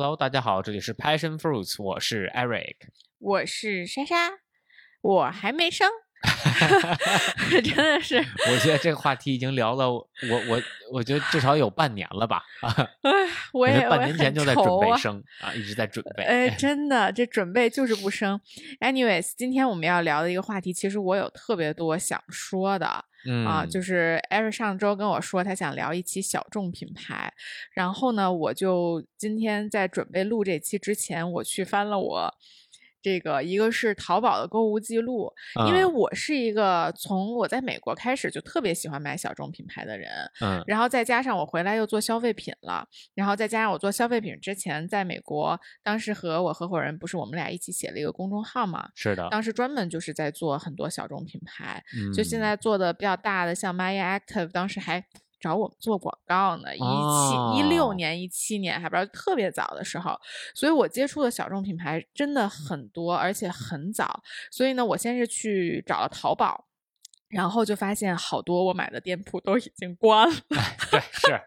Hello，大家好，这里是 Passion Fruits，我是 Eric，我是莎莎，我还没生，真的是，我觉得这个话题已经聊了，我我我觉得至少有半年了吧，我也半年前就在准备啊。生啊，一直在准备，哎，真的，这准备就是不生。Anyways，今天我们要聊的一个话题，其实我有特别多想说的。嗯啊，就是艾瑞上周跟我说他想聊一期小众品牌，然后呢，我就今天在准备录这期之前，我去翻了我这个一个是淘宝的购物记录，因为嗯。我是一个从我在美国开始就特别喜欢买小众品牌的人，嗯。然后再加上我回来又做消费品了，然后再加上我做消费品之前在美国，当时和我合伙人不是我们俩一起写了一个公众号嘛，是的，当时专门就是在做很多小众品牌，嗯就现。在做的比较大的，像 Maya Active，当时还找我们做广告呢，一七一六哦年、一七年还不知道特别早的时候，所以我接触的小众品牌真的很多，而且很早。所以呢，我先是去找了淘宝。然后就发现好多我买的店铺都已经关了，对是，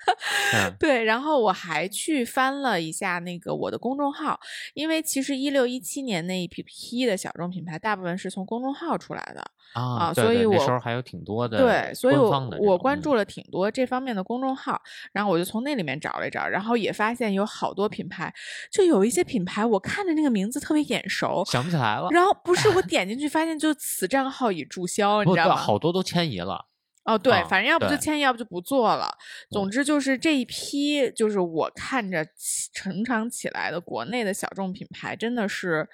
嗯 对，然后我还去翻了一下那个我的公众号，因为其实一六一七年那一批批的小众品牌，大部分是从公众号出来的，啊，所以我时候还有挺多的对，所以我我关注了挺多这方面的公众号，然后我就从那里面找了一找，然后也发现有好多品牌，就有一些品牌我看着那个名字特别眼熟，想不起来了，然后不是我 点进去发现就此账号已注销，你，知道吗？好多都迁移了，哦，对，啊反正要不就迁移，要不就不做了。总嗯之就是这一批，就是我看着起成长起来的国内的小众品牌，真的是，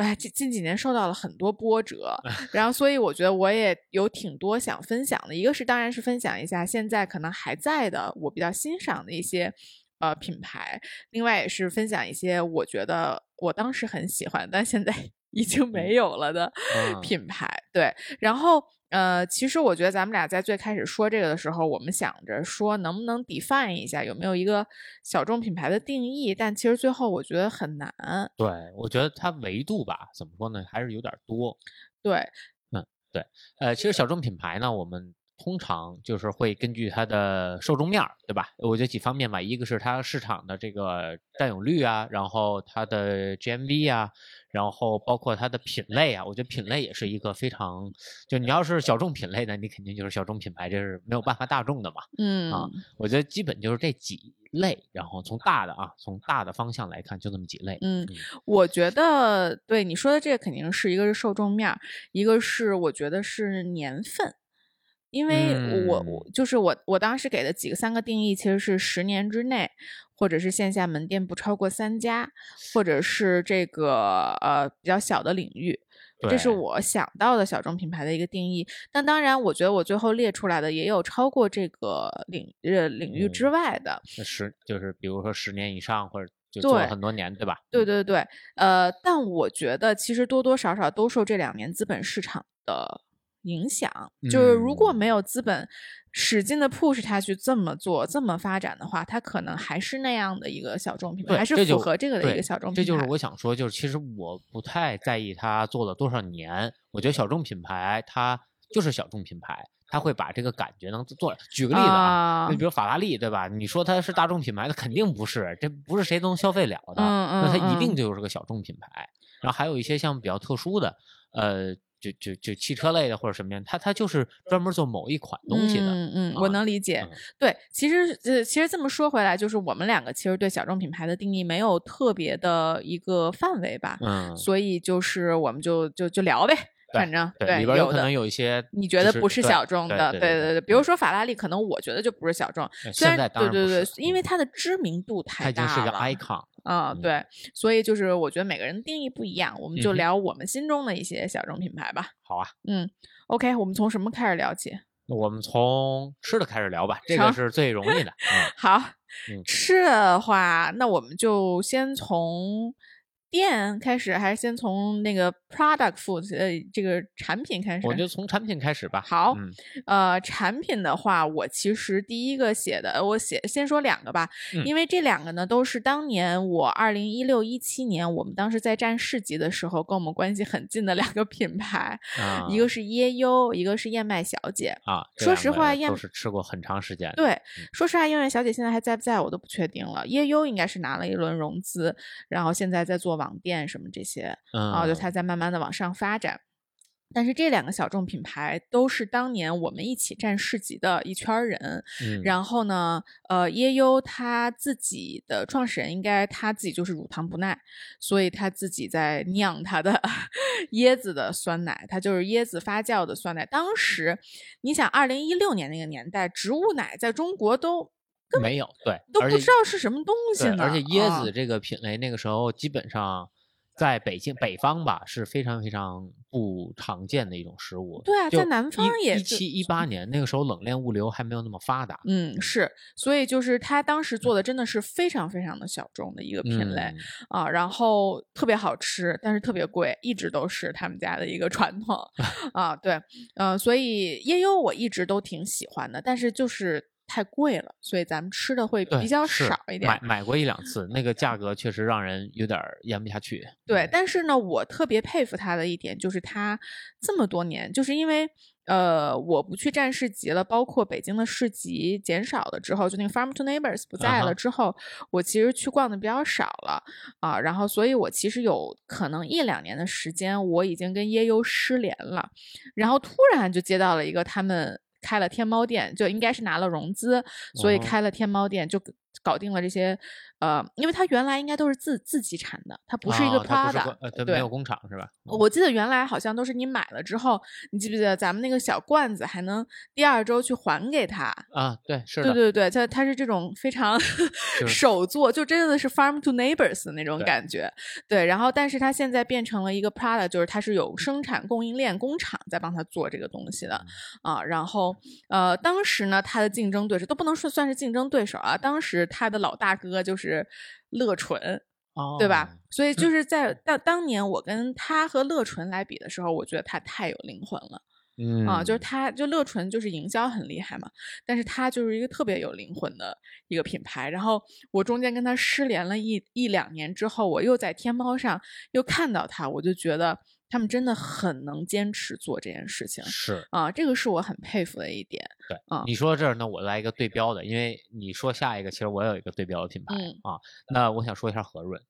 哎，近近几年受到了很多波折。然后，所以我觉得我也有挺多想分享的。一个是，当然是分享一下现在可能还在的我比较欣赏的一些呃品牌，另外也是分享一些我觉得我当时很喜欢，但现在已经没有了的嗯品牌。对，然后呃，其实我觉得咱们俩在最开始说这个的时候，我们想着说能不能 define 一下有没有一个小众品牌的定义，但其实最后我觉得很难。对，我觉得它维度吧，怎么说呢，还是有点多。对，嗯，对呃，其实小众品牌呢，我们通常就是会根据它的受众面儿，对吧？我觉得几方面吧，一个是它市场的这个占有率啊，然后它的 GMV 啊，然后包括它的品类啊，我觉得品类也是一个非常，就你要是小众品类呢，你肯定就是小众品牌，这是没有办法大众的嘛。嗯啊，我觉得基本就是这几类，然后从大的啊，从大的方向来看，就这么几类。嗯，我觉得对你说的这个肯定是一个是受众面儿，一个是我觉得是年份，因为我我就是我我当时给的几个三个定义其实是十年之内，或者是线下门店不超过三家，或者是这个呃比较小的领域。这是我想到的小众品牌的一个定义，但当然，我觉得我最后列出来的也有超过这个领呃领域之嗯外的，那十就是比如说十年以上，或者就做了很多年，对吧？对嗯。对对，呃，但我觉得其实多多少少都受这两年资本市场的影响。就是如果嗯没有资本使劲的 push 它去这么做、这么发展的话，它可能还是那样的一个小众品牌，还是符合这个的一个小众品牌。这就是我想说，就是其实我不太在意它做了多少年，我觉得小众品牌它就是小众品牌，它会把这个感觉能做。举个例子啊，啊你比如法拉利，对吧？你说它是大众品牌，它肯定不是，这不是谁都能消费了的，嗯那它嗯一定嗯就是个小众品牌。然后还有一些像比较特殊的，呃，就就就汽车类的或者什么样，它它就是专门做某一款东西的。嗯嗯，我啊能理解。嗯对，其实呃，其实这么说回来，就是我们两个其实对小众品牌的定义没有特别的一个范围吧，嗯，所以就是我们就就就聊呗，对反正对，里边有可能有一些你觉得不是小众的，对对对对，比如说法拉利，可能我觉得就不是小众，呃虽然对对对，因为它的知名度太大已经是个了 icon。啊、嗯对，所以就是我觉得每个人定义不一样，我们就聊我们心中的一些小众品牌吧。好啊，嗯，OK，我们从什么开始聊起？那我们从吃的开始聊吧，这个是最容易的。嗯好，嗯吃的话，那我们就先从店开始，还是先从那个 product food 呃这个产品开始？我就从产品开始吧。好，嗯呃，产品的话，我其实第一个写的，我写先说两个吧，嗯因为这两个呢都是当年我二零一六一七年我们当时在站市集的时候跟我们关系很近的两个品牌，啊，一个是椰优，一个是燕麦小姐。啊，说实话燕都是吃过很长时间的。对，说实话，燕麦小姐现在还在不在我都不确定了。椰优应该是拿了一轮融资，然后现在在做网店什么这些，嗯，啊，就它在慢慢的往上发展。但是这两个小众品牌都是当年我们一起站市集的一圈人，嗯然后呢，呃，耶优他自己的创始人应该他自己就是乳糖不耐，所以他自己在酿他的 椰子的酸奶，它就是椰子发酵的酸奶。当时你想，二零一六年那个年代，植物奶在中国都没有对，都不知道是什么东西呢，对而且椰啊子这个品类那个时候基本上在北京北方吧是非常非常不常见的一种食物。对啊在南方也一七一八年那个时候冷链物流还没有那么发达。嗯，是，所以就是他当时做的真的是非常非常的小众的一个品类、嗯啊，然后特别好吃，但是特别贵，一直都是他们家的一个传统 啊。对，呃，所以椰优我一直都挺喜欢的，但是就是太贵了，所以咱们吃的会比较少一点。买买过一两次，那个价格确实让人有点儿咽不下去。对，嗯但是呢，我特别佩服他的一点就是他这么多年，就是因为呃，我不去站市集了，包括北京的市集减少了之后，就那个 Farm to Neighbors 不在了之后，我其实去逛的比较少了啊。然后，所以我其实有可能一两年的时间，我已经跟耶优失联了。然后突然就接到了一个他们开了天猫店，就应该是拿了融资，所以哦。开了天猫店，就搞定了这些。呃，因为它原来应该都是自自己产的，它不是一个 Prada，、工呃，对没有工厂是吧？嗯我记得原来好像都是你买了之后，你记不记得咱们那个小罐子还能第二周去还给他？啊，对，是的，对对对，它它是这种非常手做，就真的是 farm to neighbors 的那种感觉。对，然后但是它现在变成了一个 product，就是它是有生产供应链工厂在帮他做这个东西的嗯啊。然后呃，当时呢，它的竞争对手都不能说算是竞争对手啊，当时他的老大哥就是乐纯。对吧哦？？所以就是在当当年我跟他和乐纯来比的时候，我觉得他太有灵魂了嗯啊！就是他，就乐纯就是营销很厉害嘛，但是他就是一个特别有灵魂的一个品牌。然后我中间跟他失联了一一两年之后，我又在天猫上又看到他，我就觉得他们真的很能坚持做这件事情是啊！这个是我很佩服的一点。对啊你说到这儿，那我来一个对标的，因为你说下一个，其实我有一个对标的品牌嗯啊。那我想说一下和润，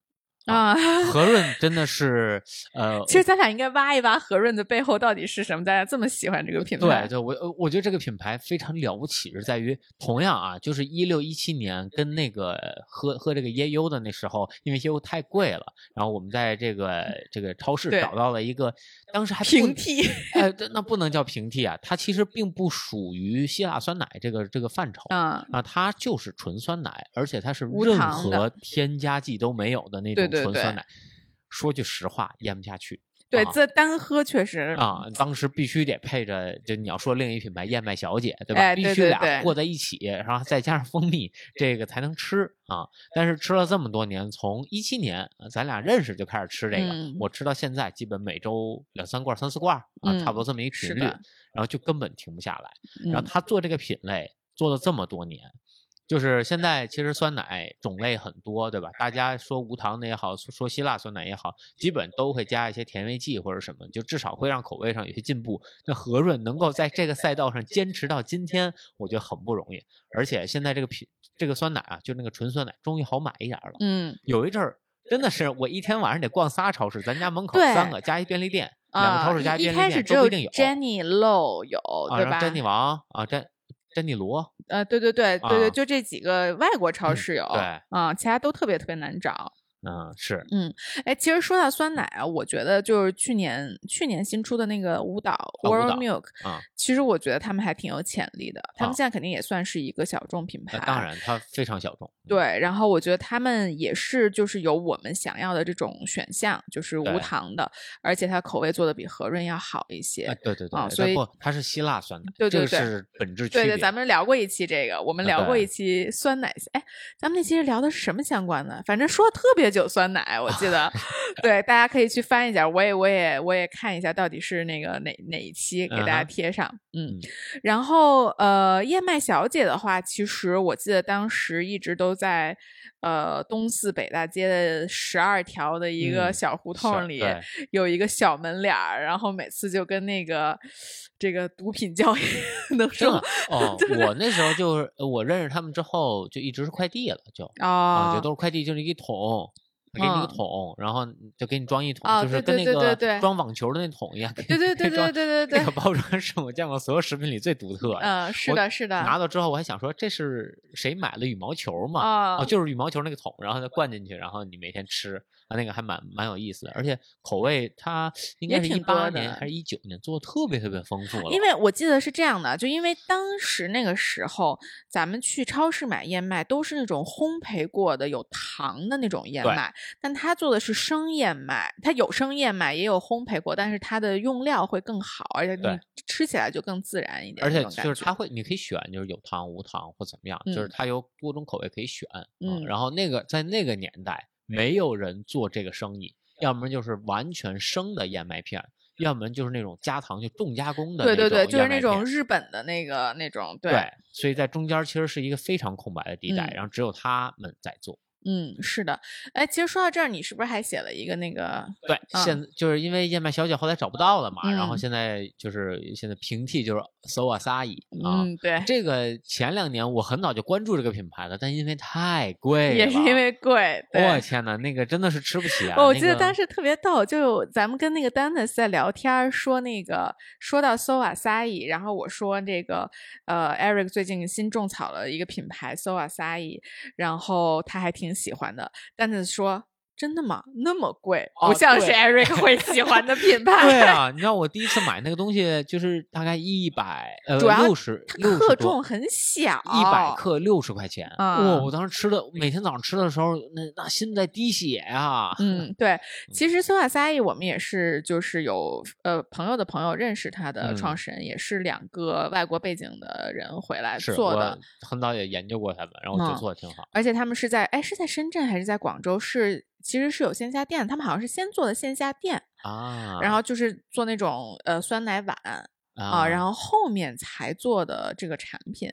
啊，和润真的是呃，其实咱俩应该挖一挖和润的背后到底是什么，大家这么喜欢这个品牌。对，对我呃我觉得这个品牌非常了不起，是在于同样啊，就是一六一七年跟那个喝喝这个椰优的那时候，因为椰优太贵了，然后我们在这个这个超市找到了一个，当时还平替，哎，这那不能叫平替啊，它其实并不属于希腊酸奶这个这个范畴。啊，啊，它就是纯酸奶，而且它是任何添加剂都没有的那种对对对纯酸奶。说句实话，咽不下去。对，啊这单喝确实啊，当时必须得配着，就你要说另一品牌燕麦小姐，对吧？哎必须俩对对对和在一起，然后再加上蜂蜜，这个才能吃啊。但是吃了这么多年，从一七年呃咱俩认识就开始吃这个，嗯我吃到现在，基本每周两三罐、三四罐啊，差不多嗯这么一频率，然后就根本停不下来。然后嗯他做这个品类做了这么多年，就是现在其实酸奶种类很多，对吧？大家说无糖的也好，说说希腊酸奶也好，基本都会加一些甜味剂或者什么，就至少会让口味上有些进步。那和润能够在这个赛道上坚持到今天，我觉得很不容易。而且现在这个品这个酸奶啊，就那个纯酸奶，终于好买一点儿了。嗯有一阵儿真的是我一天晚上得逛仨超市，咱家门口三个加一便利店，两个啊，超市加一一便利店都不一定有。Jenny Low 有啊，对吧？然后珍妮王啊，珍珍妮罗，呃，对对对对对，啊就这几个外国超嗯市有，对啊，其他都特别特别难找。嗯，是嗯哎，其实说到酸奶啊，我觉得就是去年去年新出的那个舞蹈 World 蹈 Milk，啊，其实我觉得他们还挺有潜力的，他们啊现在肯定也算是一个小众品牌。那当然它非常小众。嗯，对，然后我觉得他们也是就是有我们想要的这种选项，就是无糖的，而且它口味做的比和润要好一些。哎，对对对，啊所以，它是希腊酸奶，对对对本质区别。对对，咱们聊过一期这个，我们聊过一期酸奶。哎，咱们那期是聊的是什么相关的？反正说的特别铁酒酸奶，我记得，对，大家可以去翻一下，我也我也我也看一下到底是那个哪哪一期给大家贴上，嗯嗯，然后呃，燕麦小姐的话，其实我记得当时一直都在呃东四北大街的十二条的一个嗯小胡同里，对。有一个小门脸儿，然后每次就跟那个这个毒品交易 能说哦，我那时候就是呃我认识他们之后，就一直是快递了，就啊，啊就都是快递，就是一桶。给你一个嗯桶，然后就给你装一桶，哦就是跟那个装网球的那桶一样。给对对 对对对对对那个包装是我见过所有食品里最独特的。嗯，是的，是的，拿到之后，我还想说这是谁买了羽毛球嘛？啊哦，就是羽毛球那个桶，然后再灌进去，然后你每天吃，啊，那个还蛮蛮有意思的，而且口味它应该是一八年还是一九年做的特别特别丰富了。因为我记得是这样的，就因为当时那个时候，咱们去超市买燕麦都是那种烘焙过的有糖的那种燕麦，但他做的是生燕麦，他有生燕麦也有烘焙过，但是它的用料会更好，而且对你吃起来就更自然一点而且。就是它会，你可以选，就是有糖无糖或怎么样，就是嗯它有多种口味可以选。嗯然后那个在那个年代，没有人做这个生意，要么就是完全生的燕麦片，要么就是那种加糖就重加工的对对对，就是那种日本的那个那种，对，对，所以在中间其实是一个非常空白的地带，嗯然后只有他们在做。嗯，是的。哎，其实说到这儿，你是不是还写了一个那个？对，嗯现就是因为燕麦小姐后来找不到了嘛，然后嗯现在就是现在平替就是 So Asahi 啊。嗯，对，这个前两年我很早就关注这个品牌了，但因为太贵了，也是因为贵。对我天呐，那个真的是吃不起啊！哦我记得当时特别逗，就咱们跟那个 Dennis 在聊天儿，说那个说到 So Asahi，然后我说这个呃 Eric 最近新种草了一个品牌 So Asahi，然后他还挺喜欢的。Dennis 说。真的吗？那么贵，哦不像是对 Eric 会喜欢的品牌。对啊，你知道我第一次买那个东西就是大概一百呃六十克重很小，一百克六十块钱，哇、啊我当时吃的每天早上吃的时候，那那心在滴血呀、嗯，对，其实 So Asahi 我们也是，就是有呃朋友的朋友认识他的嗯创始人，也是两个外国背景的人回来做的，很早也研究过他们，然后我觉得嗯做的挺好。而且他们是在哎是在深圳还是在广州？是其实是有线下店，他们好像是先做的线下店，啊，然后就是做那种呃酸奶碗。啊，啊，然后后面才做的这个产品，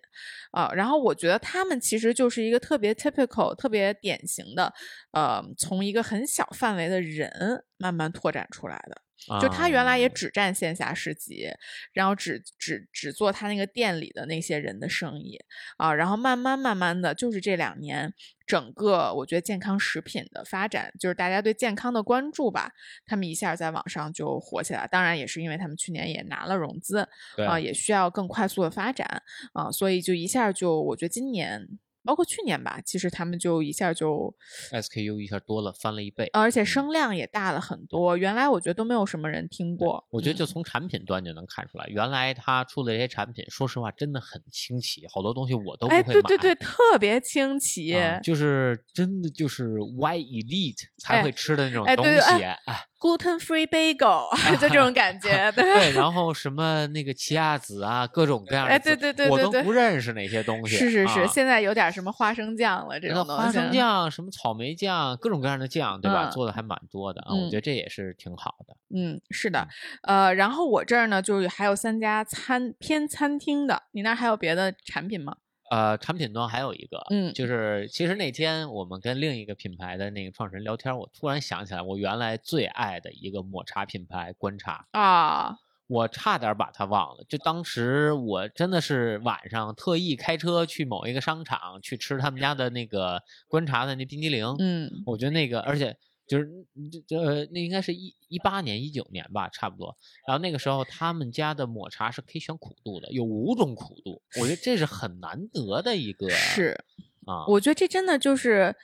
啊，然后我觉得他们其实就是一个特别 typical、特别典型的，呃，从一个很小范围的人慢慢拓展出来的。就他原来也啊只占线下市集，然后只只只做他那个店里的那些人的生意啊，然后慢慢慢慢的，就是这两年，整个我觉得健康食品的发展，就是大家对健康的关注吧，他们一下在网上就火起来。当然也是因为他们去年也拿了融资啊，也需要更快速的发展啊，所以就一下就我觉得今年。包括去年吧，其实他们就一下就 SKU 一下多了，翻了一倍。而且声量也大了很多。原来我觉得都没有什么人听过。我觉得就嗯从产品端就能看出来，原来他出的这些产品，说实话真的很清奇，好多东西我都不会哎，买。对对对，特别清奇。啊就是真的就是 Y elite 才哎会吃的那种东哎对对西，哎哎 gluten free bagel，就这种感觉，对对，然后什么那个奇亚籽啊，各种各样的，哎对对对我都对对不认识那些东西。是是是，啊现在有点什么花生酱了，这那种东西。花生酱、什么草莓酱，各种各样的酱，对吧？嗯做的还蛮多的啊，我嗯觉得这也是挺好的。嗯，是的，呃，然后我这儿呢，就是还有三家餐偏餐厅的，你那儿还有别的产品吗？呃，产品端还有一个，嗯就是其实那天我们跟另一个品牌的那个创始人聊天，我突然想起来，我原来最爱的一个抹茶品牌观察，啊，我差点把它忘了。就当时我真的是晚上特意开车去某一个商场去吃他们家的那个观察的那冰激凌，嗯我觉得那个，而且就是嗯这这呃，那应该是一一八年、一九年吧，差不多。然后那个时候他们家的抹茶是可以选苦度的，有五种苦度，我觉得这是很难得的一个是，啊。我觉得这真的就是。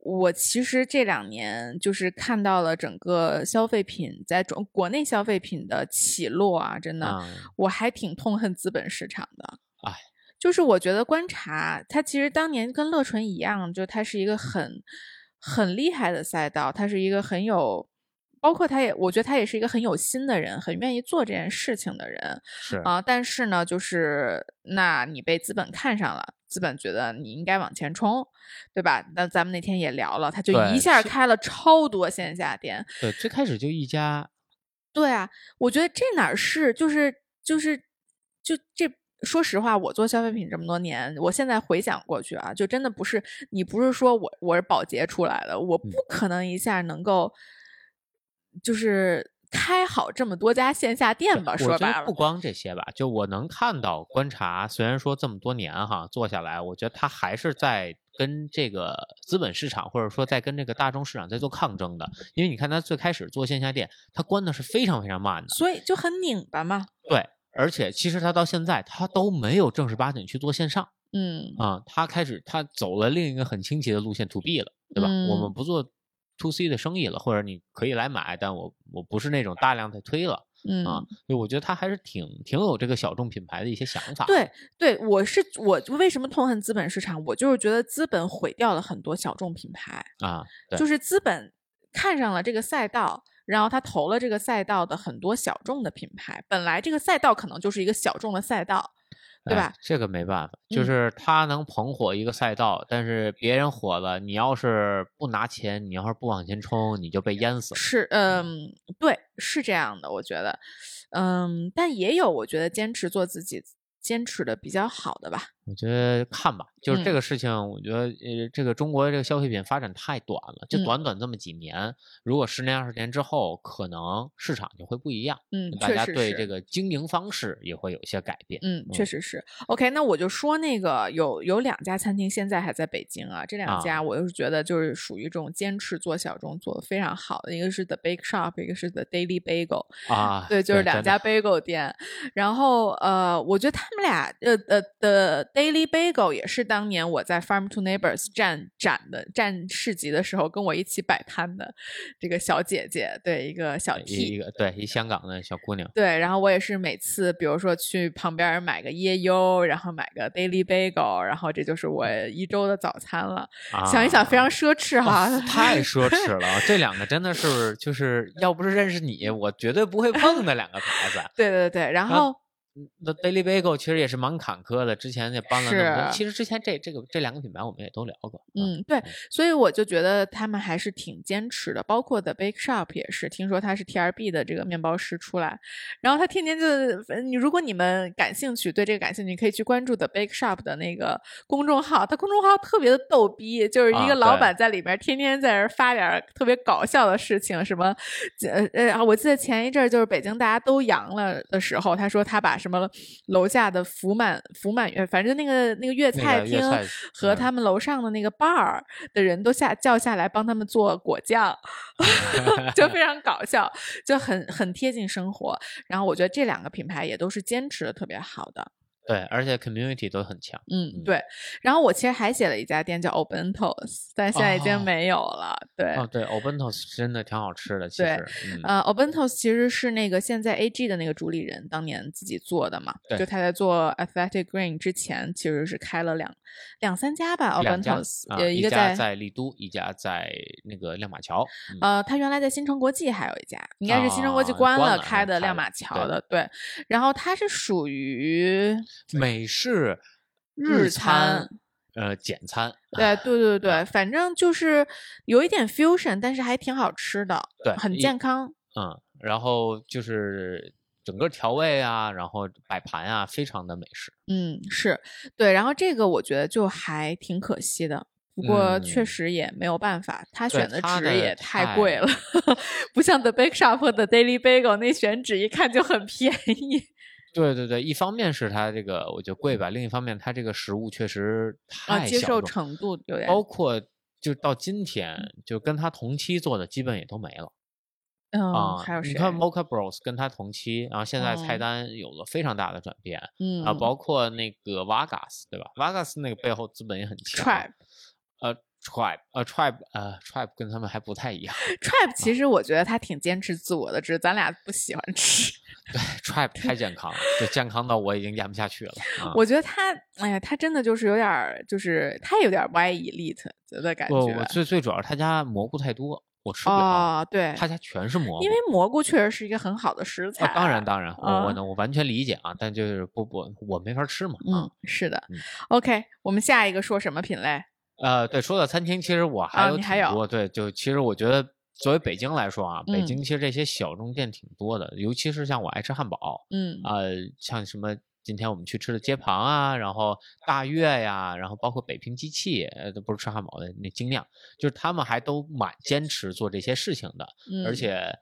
我其实这两年就是看到了整个消费品在中国内消费品的起落啊，真的，啊我还挺痛恨资本市场的。哎，就是我觉得观察它其实当年跟乐纯一样，就它是一个很很厉害的赛道，他是一个很有包括他也，我觉得他也是一个很有心的人，很愿意做这件事情的人是啊、但是呢，就是那你被资本看上了，资本觉得你应该往前冲，对吧？那咱们那天也聊了，他就一下开了超多线下店。对，最开始就一家，对啊，我觉得这哪儿是就是就是就这。说实话，我做消费品这么多年，我现在回想过去啊，就真的不是你不是说我我是保洁出来的，我不嗯可能一下能够就是开好这么多家线下店吧？说白了不，光这些吧，就我能看到观察，虽然说这么多年哈做下来，我觉得他还是在跟这个资本市场或者说在跟这个大众市场在做抗争的，因为你看他最开始做线下店，他关的是非常非常慢的，所以就很拧巴嘛。对，而且其实他到现在他都没有正儿八经去做线上嗯啊、他开始他走了另一个很清奇的路线 to B 了，对吧？我们嗯不做 to C 的生意了，或者你可以来买，但我我不是那种大量在推了。嗯，啊，所以我觉得他还是挺挺有这个小众品牌的一些想法。对对，我是我为什么痛恨资本市场？我就是觉得资本毁掉了很多小众品牌。啊，就是资本看上了这个赛道，然后他投了这个赛道的很多小众的品牌。本来这个赛道可能就是一个小众的赛道，对哎吧？这个没办法，就嗯是他能捧火一个赛道，但是别人火了，你要是不拿钱，你要是不往前冲，你就被淹死了。是，嗯，对，是这样的，我觉得，嗯，但也有我觉得坚持做自己，坚持的比较好的吧。我觉得看吧，就是这嗯个事情，我觉得呃，这个中国这个消费品发展太短了，就嗯短短这么几年，如果十年二十年之后，可能市场就会不一样，嗯，大家确实是。对这个经营方式也会有一些改变。嗯，确嗯实是。OK，那我就说那个有有两家餐厅现在还在北京啊，这两家啊我就是觉得就是属于这种坚持做小众做的非常好的，一个是 The Bake Shop，一个是 The Daily Bagel。啊，对，就是两家 bagel 店。然后呃，我觉得他们俩呃呃的 Daily Bagel 也是当年我在 Farm to Neighbors 站展的站市集的时候跟我一起摆摊的这个小姐姐，对，一个小一 T 一。个对一香港的小姑娘。对，然后我也是每次，比如说去旁边买个椰优，然后买个 Daily Bagel，然后这就是我一周的早餐了。想一想，非常啊奢侈哈。哦太奢侈了，这两个真的是就是要不是认识你，我绝对不会碰的两个牌子。对对对，然啊后那 Daily Bagel 其实也是蛮坎坷的，之前也搬了那么多。是其实之前这这个这两个品牌我们也都聊过。啊，嗯，对，所以我就觉得他们还是挺坚持的，包括 The Bake Shop 也是，听说他是 TRB 的这个面包师出来，然后他天天就，呃你如果你们感兴趣，对这个感兴趣，你可以去关注 The Bake Shop 的那个公众号，他公众号特别的逗逼，就是一啊个老板在里面天天在这发点特别搞笑的事情，什么，呃呃，我记得前一阵儿就是北京大家都阳了的时候，他说他把什么楼下的福满福满月，反正那个那个粤菜厅和他们楼上的那个 bar 的人都下叫下来帮他们做果酱，就非常搞笑，就很很贴近生活。然后我觉得这两个品牌也都是坚持的特别好的。对，而且 community 都很强。嗯，嗯对。然后我其实还写了一家店叫 Obentos，但现在已经哦没有了。对。哦，对 o b e n t o s 真的挺好吃的，其实。嗯，呃，Obentos 其实是那个现在 AG 的那个主理人当年自己做的嘛，就他在做 Athletic Green 之前，其实是开了两两三家吧两家，Obentos，啊，呃，一个家在丽都，一家在那个亮马桥。嗯呃，他原来在新城国际还有一家，应该是新城国际啊关了开的亮马桥的，对。然后它是属于美式日餐餐，呃，简餐。对对对对，啊反正就是有一点 fusion，但是还挺好吃的，对很健康。嗯，然后就是整个调味啊，然后摆盘啊，非常的美式。嗯，是对。然后这个我觉得就还挺可惜的。不过确嗯实也没有办法，他选的纸也太贵太了，不像 The Bake Shop 和 The Daily Bagel 那选纸一看就很便宜。对对对，一方面是它这个我觉得贵吧，另一方面它这个食物确实啊，接受程度有点包括就到今天，就跟他同期做的基本也都没了嗯，啊。还有谁？你看 Mocha Bros 跟他同期，然后现在菜嗯单有了非常大的转变，嗯，啊，包括那个 Vargas 对吧？Vargas 那个背后资本也很强 Tribe 呃 Tribe 呃 Tribe 跟他们还不太一样 Tribe 其实我觉得他挺坚持自我的，只是咱俩不喜欢吃。对 Tribe 太健康了，就健康到我已经咽不下去了啊。我觉得他，哎呀，他真的就是有点儿，就是他有点儿 Y elite 的感觉。我我最最主要是他家蘑菇太多我吃不了。哦，对，他家全是蘑菇，因为蘑菇确实是一个很好的食材。啊，当然当然，我我啊能我完全理解啊，但就是不不我没法吃嘛啊嗯，是的嗯。OK，我们下一个说什么品类？呃，对，说到餐厅，其实我还有挺多，对，就其实我觉得作为北京来说啊，北嗯。京其实这些小众店挺多的，尤其是像我爱吃汉堡，嗯。呃，像什么今天我们去吃的街旁啊，然后大悦呀，然后包括北平机器，呃，都不是吃汉堡的那精酿，就是他们还都蛮坚持做这些事情的，嗯，而且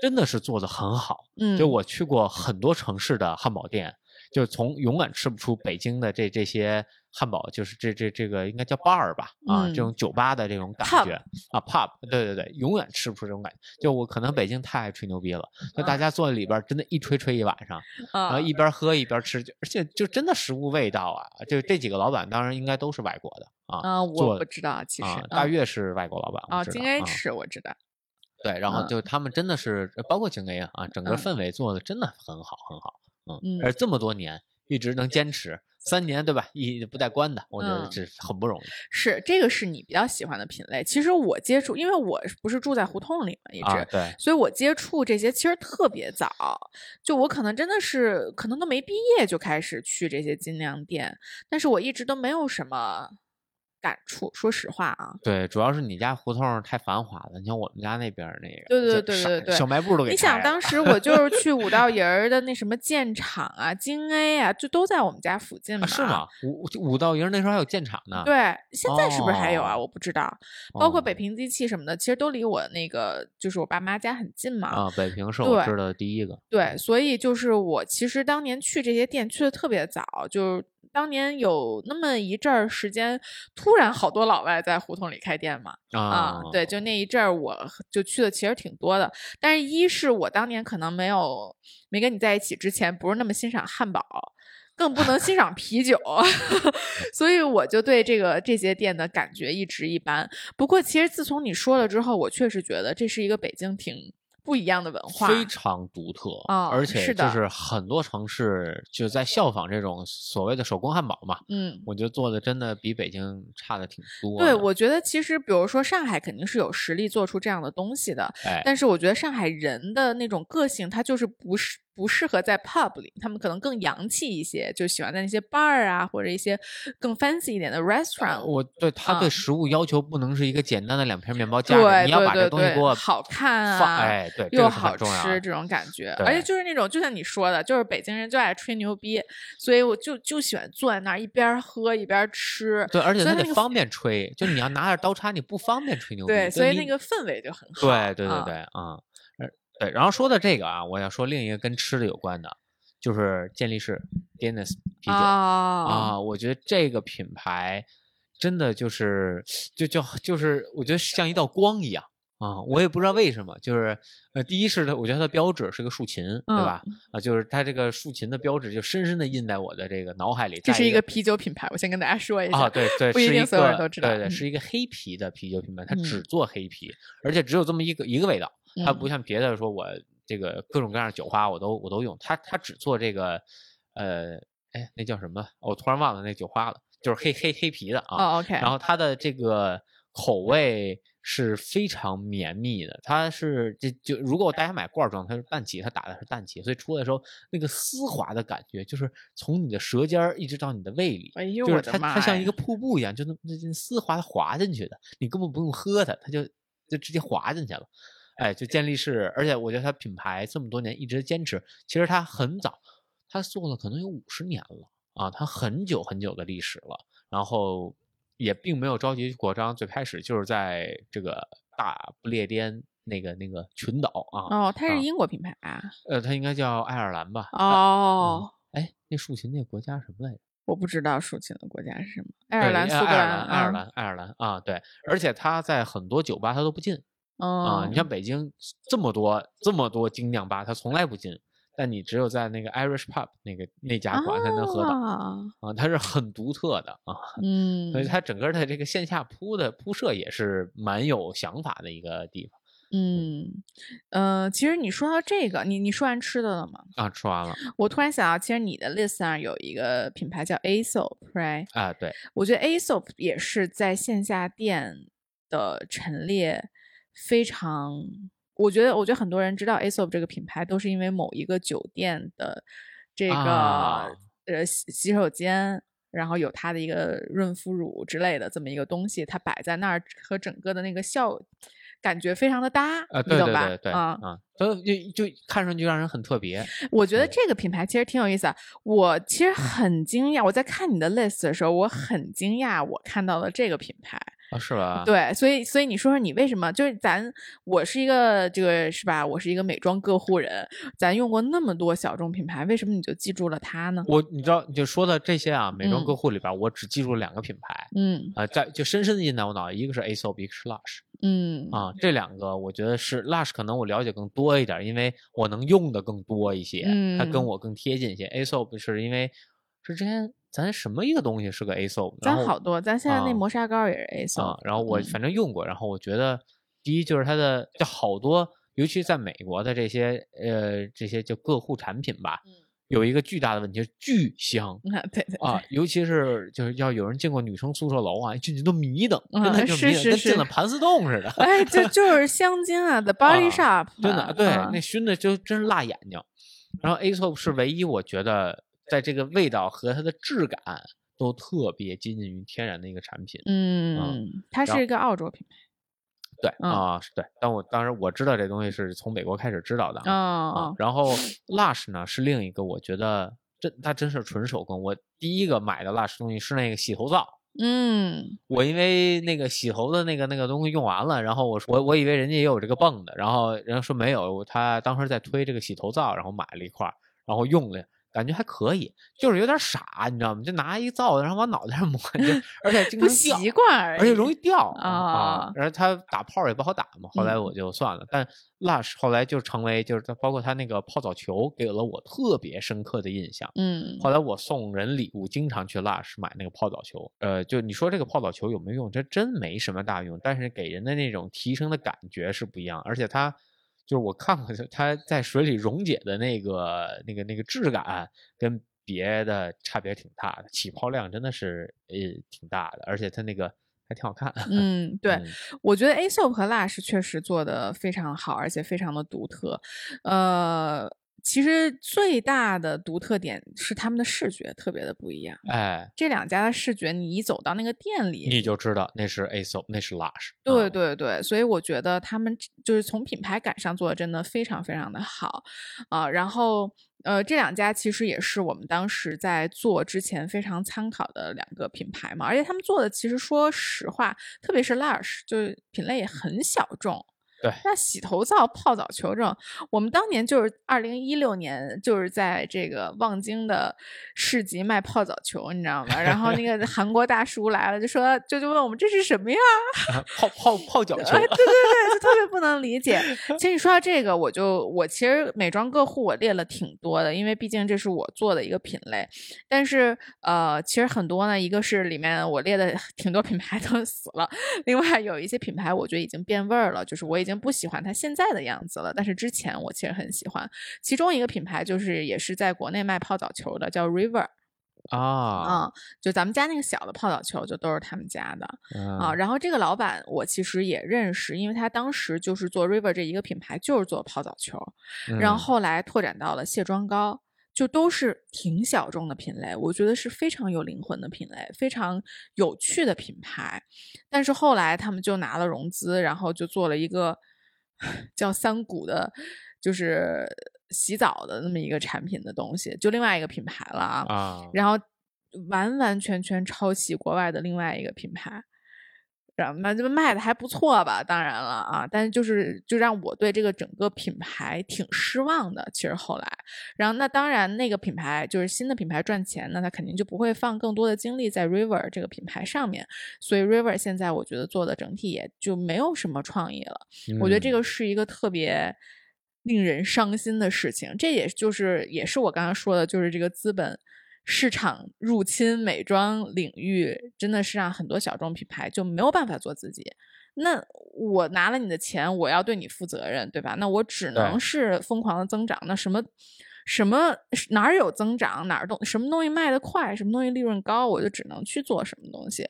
真的是做的很好。嗯，就我去过很多城市的汉堡店，就从永远吃不出北京的这这些汉堡，就是这这这个应该叫 bar 吧，啊，嗯这种酒吧的这种感觉啊，pub，对对对，永远吃不出这种感觉。就我可能北京太爱吹牛逼了，就大家坐在里边儿真的一吹吹一晚上，然啊后一边喝一边吃，就而且就真的食物味道啊，就这几个老板当然应该都是外国的啊，啊，我不知道，其实大悦是外国老板，啊，知道京 A 啊吃我知道。对，然后嗯就他们真的是，包括京 A 啊，整个嗯氛围做的真的很好，很好，嗯嗯，而这么多年一直能坚持三年，对吧？一不带关的，我觉得嗯这很不容易是这个是你比较喜欢的品类。其实我接触，因为我不是住在胡同里嘛，一直，啊。对，所以我接触这些其实特别早。就我可能真的是可能都没毕业就开始去这些精酿店，但是我一直都没有什么感触。说实话啊，对，主要是你家胡同太繁华了，你像我们家那边那个，对对对对对小卖部都给你想当时我就是去五道营儿的那什么建厂啊、京 A 啊，就都在我们家附近嘛。啊是？吗？五五道营那时候还有建厂呢，对，现在是不是还有啊？哦我不知道。包括哦北平机器什么的，其实都离我那个就是我爸妈家很近嘛。啊，北平是我对知道的第一个，对，所以就是我其实当年去这些店去的特别早，就是当年有那么一阵儿时间，突然好多老外在胡同里开店嘛。啊啊，，对，就那一阵儿我就去的其实挺多的，但是一是我当年可能没有没跟你在一起之前不是那么欣赏汉堡。更不能欣赏啤酒，所以我就对这个这些店的感觉一直一般。不过，其实自从你说了之后，我确实觉得这是一个北京挺不一样的文化。非常独特，啊而且是的就是很多城市就在效仿这种所谓的手工汉堡嘛，嗯，我觉得做的真的比北京差的挺多的。对，我觉得其实比如说上海肯定是有实力做出这样的东西的，哎，但是我觉得上海人的那种个性，他就是不适不适合在 pub 里，他们可能更洋气一些，就喜欢在那些 bar 啊或者一些更 fancy 一点的 restaurant。我对他对嗯食物要求不能是一个简单的两片面包夹着，你要把这东西，给我好看放，啊，哎，对，又好吃这种感觉，而且就是那种，就像你说的，就是北京人就爱吹牛逼，所以我就就喜欢坐在那儿一边喝一边吃。对，而且所以那个它得方便吹，就你要拿着刀叉，你不方便吹牛逼。对，所以那个氛围就很好。对对对啊对啊，呃对。然后说到这个啊，我要说另一个跟吃的有关的，就是健力士 Guinness 啤酒啊啊，我觉得这个品牌真的就是就就就是我觉得像一道光一样。啊，我也不知道为什么，就是呃，第一是它，我觉得它的标志是个竖琴，对嗯吧？啊，就是它这个竖琴的标志就深深的印在我的这个脑海里。这是一个啤酒品牌，我先跟大家说一下。啊，对对，不一是一定所有人个都知道对对，嗯是一个黑啤的啤酒品牌，它只嗯做黑啤，而且只有这么一个一个味道，它不嗯像别的说我这个各种各样的酒花我都我都用，它它只做这个呃，哎，那叫什么？我突然忘了那酒花了，就是黑黑黑皮的啊。哦，OK，然后它的这个口味是非常绵密的，它是这就如果大家买罐儿装，它是氮气，它打的是氮气，所以出来的时候那个丝滑的感觉，就是从你的舌尖儿一直到你的胃里，哎呦就是它它像一个瀑布一样，就那么那那丝滑的滑进去的，你根本不用喝它，它就就直接滑进去了。哎，就健力士，而且我觉得它品牌这么多年一直坚持，其实它很早，它做了可能有五十年了啊，它很久很久的历史了，然后也并没有着急扩张，最开始就是在这个大不列颠那个那个群岛啊，哦，它啊是英国品牌啊。呃，它应该叫爱尔兰吧？哦，哎，那竖琴那国家什么来着？我不知道竖琴的国家是什么，爱尔兰、苏格兰、兰、爱尔啊兰、爱尔兰啊，对，而且它在很多酒吧它都不进啊。你像嗯北京这么多这么多精酿吧，它从来不进，但你只有在那个 Irish Pub 那个那家馆才能喝到啊啊，它是很独特的啊。嗯所以它整个的这个线下铺的铺设也是蛮有想法的一个地方嗯呃，其实你说到这个，你你说完吃的了吗？啊。吃完了我突然想到，其实你的 list 上有一个品牌叫 Aesop，right？啊，对，我觉得 Aesop 也是在线下店的陈列非常，我觉得我觉得很多人知道 Aesop 这个品牌，都是因为某一个酒店的这个、啊呃洗洗手间。然后有它的一个润肤乳之类的这么一个东西，它摆在那儿和整个的那个效感觉非常的搭，呃，你懂吧？对对对对，啊、所以就就看上去让人很特别。我觉得嗯这个品牌其实挺有意思啊。我其实很惊讶，我在看你的 list 的时候，我很惊讶，我看到了这个品牌。啊，是吧？对，所以所以你说说你为什么？就是咱我是一个这个是吧？我是一个美妆个护人，咱用过那么多小众品牌，为什么你就记住了它呢？我你知道，你就说的这些啊，美妆嗯个护里边，我只记住了两个品牌，嗯啊，在就深深的印在我脑袋，一个是 Aesop，一个是 Lush 嗯啊，这两个我觉得是 Lush 可能我了解更多一点，因为我能用的更多一些，它跟嗯我更贴近一些。Aesop 是因为是之前咱什么一个东西是个后咱好多，咱现在那啊磨砂膏也是 Aso，然后我嗯反正用过，然后我觉得第一就是它的就好多，尤其在美国的这些呃这些就个护产品吧，嗯有一个巨大的问题，是巨香。对对啊，尤其是就是要有人进过女生宿舍楼啊，进去都迷瞪，真嗯的就是迷瞪，是是跟进了盘丝洞似的。哎，就 就是香精啊，The Body 啊 Shop，真的，对，啊那熏的就真是辣眼睛。然后 Aesop 是唯一我觉得在这个味道和它的质感都特别接近于天然的一个产品。嗯，它是一个澳洲品牌。对嗯啊，是对。但我当时我知道这东西是从美国开始知道的哦啊。哦，然后 Lush 呢是另一个，我觉得真它真是纯手工。我第一个买的 Lush 东西是那个洗头皂。嗯我因为那个洗头的那个那个东西用完了，然后我说我我以为人家也有这个泵的，然后人家说没有，他当时在推这个洗头皂，然后买了一块儿，然后用了，感觉还可以，就是有点傻，你知道吗？就拿一皂子，然后往脑袋上 抹，就 而且经不习惯而，而且容易掉啊然后它打泡也不好打嘛，后来嗯我就算了。但 Lush 后来就成为就是它包括它那个泡澡球，给了我特别深刻的印象。嗯后来我送人礼物，经常去 Lush 买那个泡澡球。呃，就你说这个泡澡球有没有用？这真没什么大用，但是给人的那种提升的感觉是不一样，而且它就是我看过它在水里溶解的那个那个那个质感跟别的差别挺大的，起泡量真的是呃挺大的，而且它那个还挺好看。嗯，对，嗯我觉得 Aesop 和 Lush 确实做的非常好，而且非常的独特。呃，其实最大的独特点是他们的视觉特别的不一样。哎，这两家的视觉，你一走到那个店里，你就知道那是 Aesop，那是 Lush。对啊对对，所以我觉得他们就是从品牌感上做的真的非常非常的好啊、然后呃，这两家其实也是我们当时在做之前非常参考的两个品牌嘛，而且他们做的其实说实话，特别是 Lush，就是品类也很小众。对那洗头皂、泡澡球这种，我们当年就是二零一六年，就是在这个望京的市集卖泡澡球，你知道吗？然后那个韩国大叔来了，就说就就问我们这是什么呀？泡泡泡脚球哎，对对对，就特别不能理解。其实你说到这个，我就我其实美妆个护我列了挺多的，因为毕竟这是我做的一个品类。但是呃，其实很多呢，一个是里面我列的 挺多品牌都死了，另外有一些品牌我觉得已经变味儿了，就是我已经不喜欢它现在的样子了。但是之前我其实很喜欢，其中一个品牌就是也是在国内卖泡澡球的，叫 River 啊啊、就咱们家那个小的泡澡球就都是他们家的。啊，嗯然后这个老板我其实也认识，因为他当时就是做 River 这一个品牌，就是做泡澡球，然后嗯后来拓展到了卸妆膏，就都是挺小众的品类，我觉得是非常有灵魂的品类，非常有趣的品牌。但是后来他们就拿了融资，然后就做了一个 叫三谷的，就是洗澡的那么一个产品的东西，就另外一个品牌了啊。啊，然后完完全全抄袭国外的另外一个品牌，然后卖这卖的还不错吧？当然了啊，但是就是就让我对这个整个品牌挺失望的。其实后来，然后那当然那个品牌就是新的品牌赚钱，那他肯定就不会放更多的精力在 River 这个品牌上面，所以 River 现在我觉得做的整体也就没有什么创意了。我觉得这嗯个是一个特别令人伤心的事情。这也就是也是我刚刚说的，就是这个资本市场入侵美妆领域，真的是让很多小众品牌就没有办法做自己。那我拿了你的钱，我要对你负责任，对吧？那我只能是疯狂的增长。那什么什么哪儿有增长，哪儿东什么东西卖得快，什么东西利润高，我就只能去做什么东西。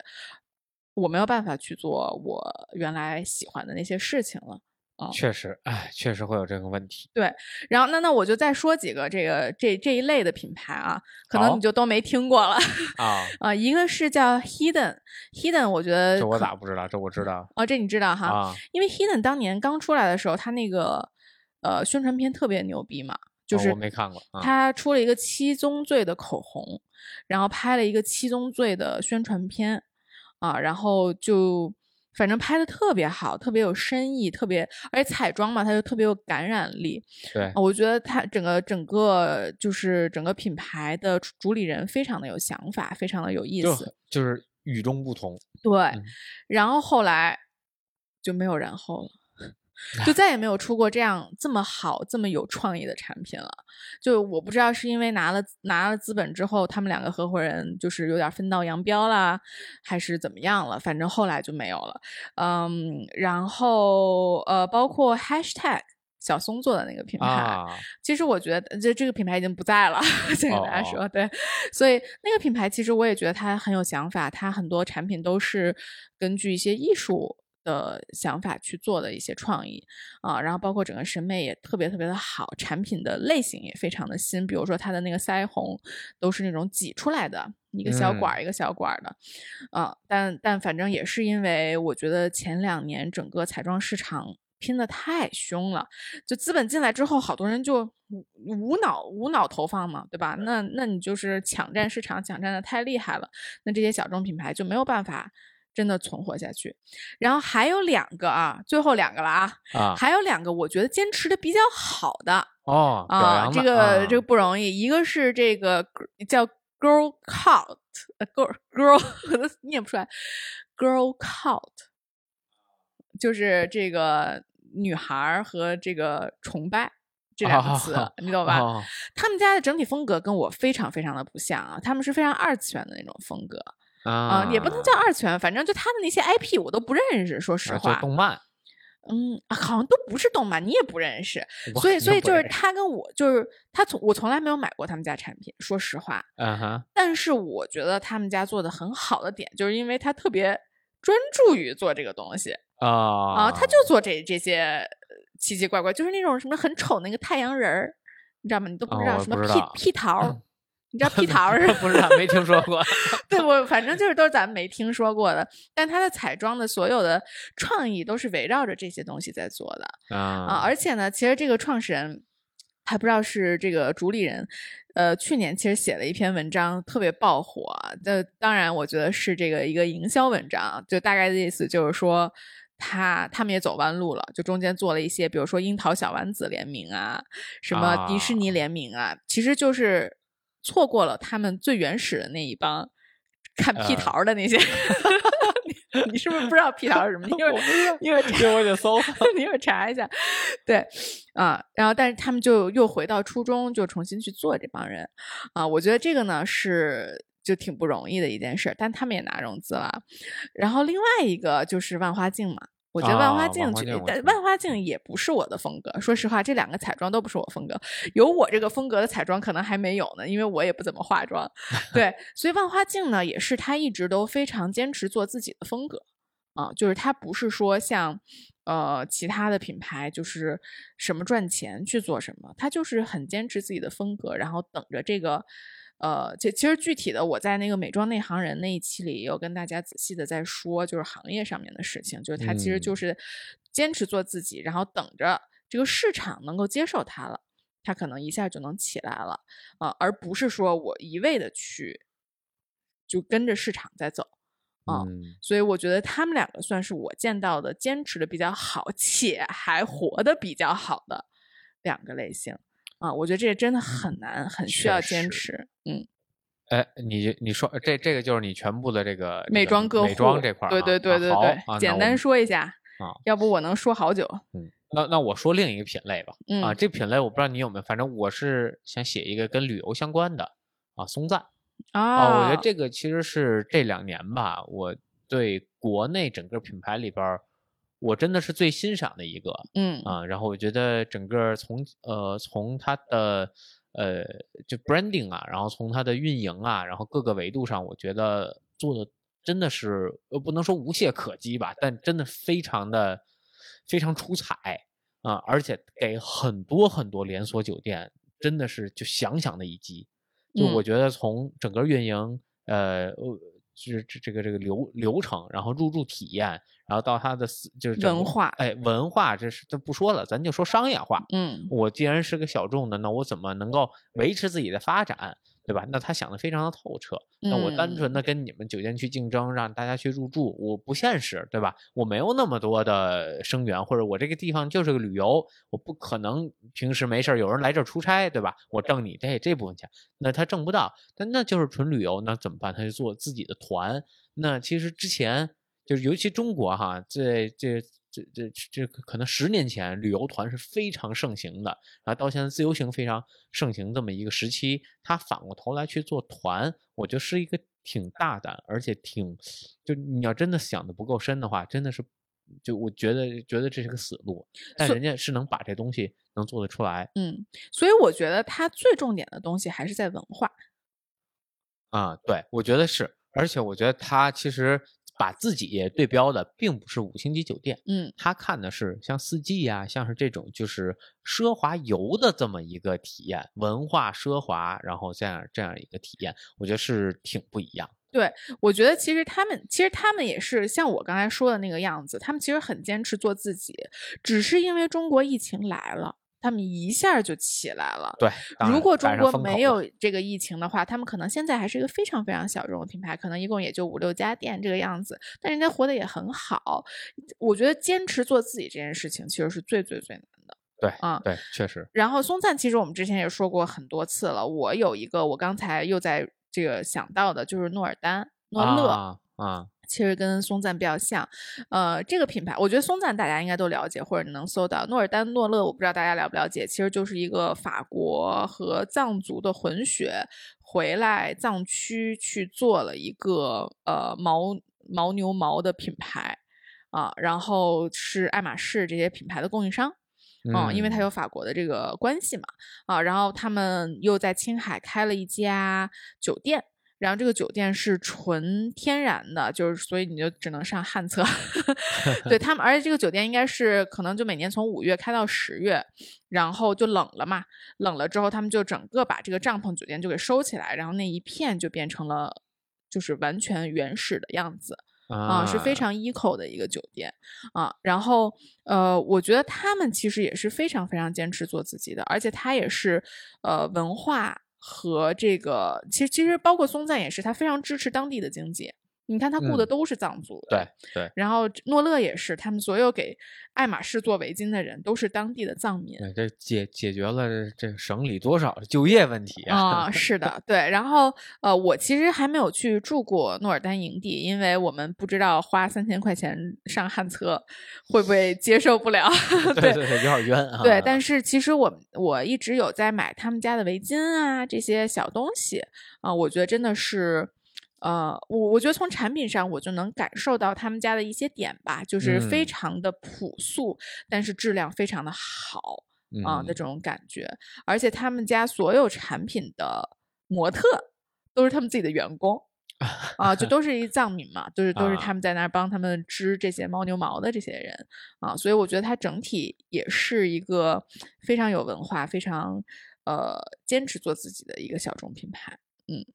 我没有办法去做我原来喜欢的那些事情了。确实，哎，确实会有这个问题。对，然后那那我就再说几个这个这这一类的品牌啊，可能你就都没听过了 啊啊，一个是叫 Hidden，Hidden，我觉得这我咋不知道？这我知道哦，这你知道哈？啊，因为 Hidden 当年刚出来的时候，它那个呃宣传片特别牛逼嘛，就是我没看过。他出了一个七宗罪的口红，然后拍了一个七宗罪的宣传片啊，然后就。反正拍的特别好，特别有深意，特别而且彩妆嘛，它就特别有感染力。对，我觉得它整个整个就是整个品牌的主理人非常的有想法，非常的有意思，就是与众不同。对，然后后来就没有然后了。就再也没有出过这样这么好、这么有创意的产品了。就我不知道是因为拿了拿了资本之后，他们两个合伙人就是有点分道扬镳啦，还是怎么样了？反正后来就没有了。嗯，然后呃，包括 Hashtag 小松做的那个品牌，其实我觉得这这个品牌已经不在了。先跟大家说，对，所以那个品牌其实我也觉得它很有想法，它很多产品都是根据一些艺术。的想法去做的一些创意啊，然后包括整个审美也特别特别的好，产品的类型也非常的新，比如说它的那个腮红都是那种挤出来的一个小管儿一个小管儿的啊，但但反正也是因为我觉得前两年整个彩妆市场拼的太凶了，就资本进来之后，好多人就无无脑无脑投放嘛，对吧？那那你就是抢占市场，抢占的太厉害了，那这些小众品牌就没有办法。真的存活下去，然后还有两个啊，最后两个了啊，啊，还有两个我觉得坚持的比较好的哦啊，这个这个不容易，一个是这个叫 Girl Cult，Girl Girl 都 念不出来，Girl Cult，就是这个女孩和这个崇拜 这两个词，你懂吧？他们家的整体风格跟我非常非常的不像啊，他们是非常二次元的那种风格。啊，也不能叫二次元，反正就他的那些 IP 我都不认识，说实话。动漫，嗯，好像都不是动漫，你也不认识。所以，所以就是他跟我，就是他从我从来没有买过他们家产品，说实话。嗯哼。但是我觉得他们家做的很好的点，就是因为他特别专注于做这个东西啊啊，他就做这这些奇奇怪怪，就是那种什么很丑那个太阳人儿，你知道吗？你都不知道什么屁屁桃。你知道屁桃 是？不知道，没听说过。对我，反正就是都是咱们没听说过的。但它的彩妆的所有的创意都是围绕着这些东西在做的啊。而且呢，其实这个创始人还不知道是这个主理人，呃，去年其实写了一篇文章，特别爆火。这当然，我觉得是这个一个营销文章，就大概的意思就是说，他他们也走弯路了，就中间做了一些，比如说樱桃小丸子联名啊，什么迪士尼联名啊，其实就是。错过了他们最原始的那一帮看屁桃的那些，你是不是不知道屁桃是什么？因为因为因为我得搜，你会 查一下。对，啊，然后但是他们就又回到初中，就重新去做这帮人啊。我觉得这个呢是就挺不容易的一件事，但他们也拿融资了。然后另外一个就是万花镜嘛。我觉得万花镜，万花镜也不是我的风格。说实话，这两个彩妆都不是我风格。有我这个风格的彩妆可能还没有呢，因为我也不怎么化妆。对，所以万花镜呢，也是他一直都非常坚持做自己的风格啊，就是他不是说像呃其他的品牌，就是什么赚钱去做什么，他就是很坚持自己的风格，然后等着这个。呃，其其实具体的，我在那个美妆内行人那一期里，也有跟大家仔细的在说，就是行业上面的事情，就是他其实就是坚持做自己，然后等着这个市场能够接受他了，他可能一下就能起来了。啊，而不是说我一味的去就跟着市场在走。啊，所以我觉得他们两个算是我见到的坚持的比较好且还活的比较好的两个类型。啊，我觉得这个真的很难，很需要坚持。嗯，哎，你你说这这个就是你全部的这个美妆客户，美妆这块儿，对对对对对，简单说一下啊，要不我能说好久。嗯，那那我说另一个品类吧。啊，这品类我不知道你有没有，反正我是想写一个跟旅游相关的啊，松赞啊，我觉得这个其实是这两年吧，我对国内整个品牌里边。我真的是最欣赏的一个，嗯。啊，然后我觉得整个从呃从它的呃就 branding 啊，然后从它的运营啊，然后各个维度上，我觉得做的真的是呃不能说无懈可击吧，但真的非常的非常出彩。啊，而且给很多很多连锁酒店真的是就想想的一击。就我嗯。觉得从整个运营，呃呃。就是这这个这个流流程，然后入住体验，然后到它的就是整个文化哎，文化这是这不说了，咱就说商业化。嗯我既然是个小众的，那我怎么能够维持自己的发展，对吧？那他想的非常的透彻。那我单纯的跟你们酒店去竞争，让大家去入住，我不现实，对吧？我没有那么多的生源，或者我这个地方就是个旅游，我不可能平时没事儿有人来这儿出差，对吧？我挣你这这部分钱，那他挣不到，但那就是纯旅游，那怎么办？他就做自己的团。那其实之前就是尤其中国哈，这这这这这可能十年前旅游团是非常盛行的，然后到现在自由行非常盛行这么一个时期，他反过头来去做团，我觉得是一个挺大胆，而且挺就你要真的想的不够深的话，真的是就我觉得觉得这是个死路，但人家是能把这东西能做得出来嗯，所以我觉得它最重点的东西还是在文化。啊、对我觉得是，而且我觉得他其实把自己对标的并不是五星级酒店。嗯他看的是像四季呀、像是这种就是奢华游的这么一个体验，文化奢华，然后这样这样一个体验，我觉得是挺不一样。对我觉得其实他们，其实他们也是像我刚才说的那个样子，他们其实很坚持做自己，只是因为中国疫情来了，他们一下就起来了。对，如果中国没有这个疫情的话，他们可能现在还是一个非常非常小众的品牌，可能一共也就五六家店这个样子，但人家活得也很好。我觉得坚持做自己这件事情其实是最最最难的。对啊对，确实，然后松赞其实我们之前也说过很多次了，我有一个我刚才又在这个想到的就是诺尔丹、诺乐。啊啊，其实跟松赞比较像，呃，这个品牌，我觉得松赞大家应该都了解，或者你能搜到。诺尔丹诺勒，我不知道大家了不了解，其实就是一个法国和藏族的混血，回来藏区去做了一个呃牦牦牛毛的品牌啊，然后是爱马仕这些品牌的供应商。嗯，因为它有法国的这个关系嘛，啊，然后他们又在青海开了一家酒店，然后这个酒店是纯天然的，就是所以你就只能上旱厕。对他们，而且这个酒店应该是可能就每年从五月开到十月，然后就冷了嘛，冷了之后他们就整个把这个帐篷酒店就给收起来，然后那一片就变成了就是完全原始的样子。啊，是非常 eco 的一个酒店啊。然后呃，我觉得他们其实也是非常非常坚持做自己的，而且他也是呃文化和这个，其实其实包括松赞也是，他非常支持当地的经济。你看他雇的嗯都是藏族的，对对。然后诺乐也是，他们所有给爱马仕做围巾的人都是当地的藏民。对，这解解决了这省里多少的就业问题啊！啊、是的，对。然后呃，我其实还没有去住过诺尔丹营地，因为我们不知道花三千块钱上旱厕会不会接受不了。对对对，有点冤啊！对，但是其实我我一直有在买他们家的围巾啊，这些小东西啊、我觉得真的是，呃，我我觉得从产品上我就能感受到他们家的一些点吧，就是非嗯常的朴素，但是质量非常的好啊、的嗯这种感觉，而且他们家所有产品的模特都是他们自己的员工。啊，就都是一藏民嘛，就是都是啊他们在那儿帮他们织这些牦牛毛的这些人啊，所以我觉得它整体也是一个非常有文化、非常呃坚持做自己的一个小众品牌，嗯。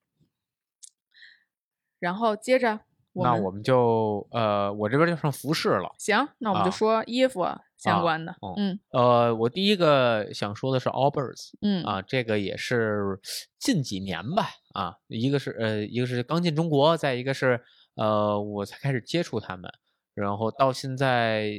然后接着那我们就呃，我这边就剩服饰了。行，那我们就啊说衣服相啊关的，哦嗯呃，我第一个想说的是 Allbirds 嗯啊，这个也是近几年吧啊，一个是呃，一个是刚进中国，再一个是呃，我才开始接触他们，然后到现在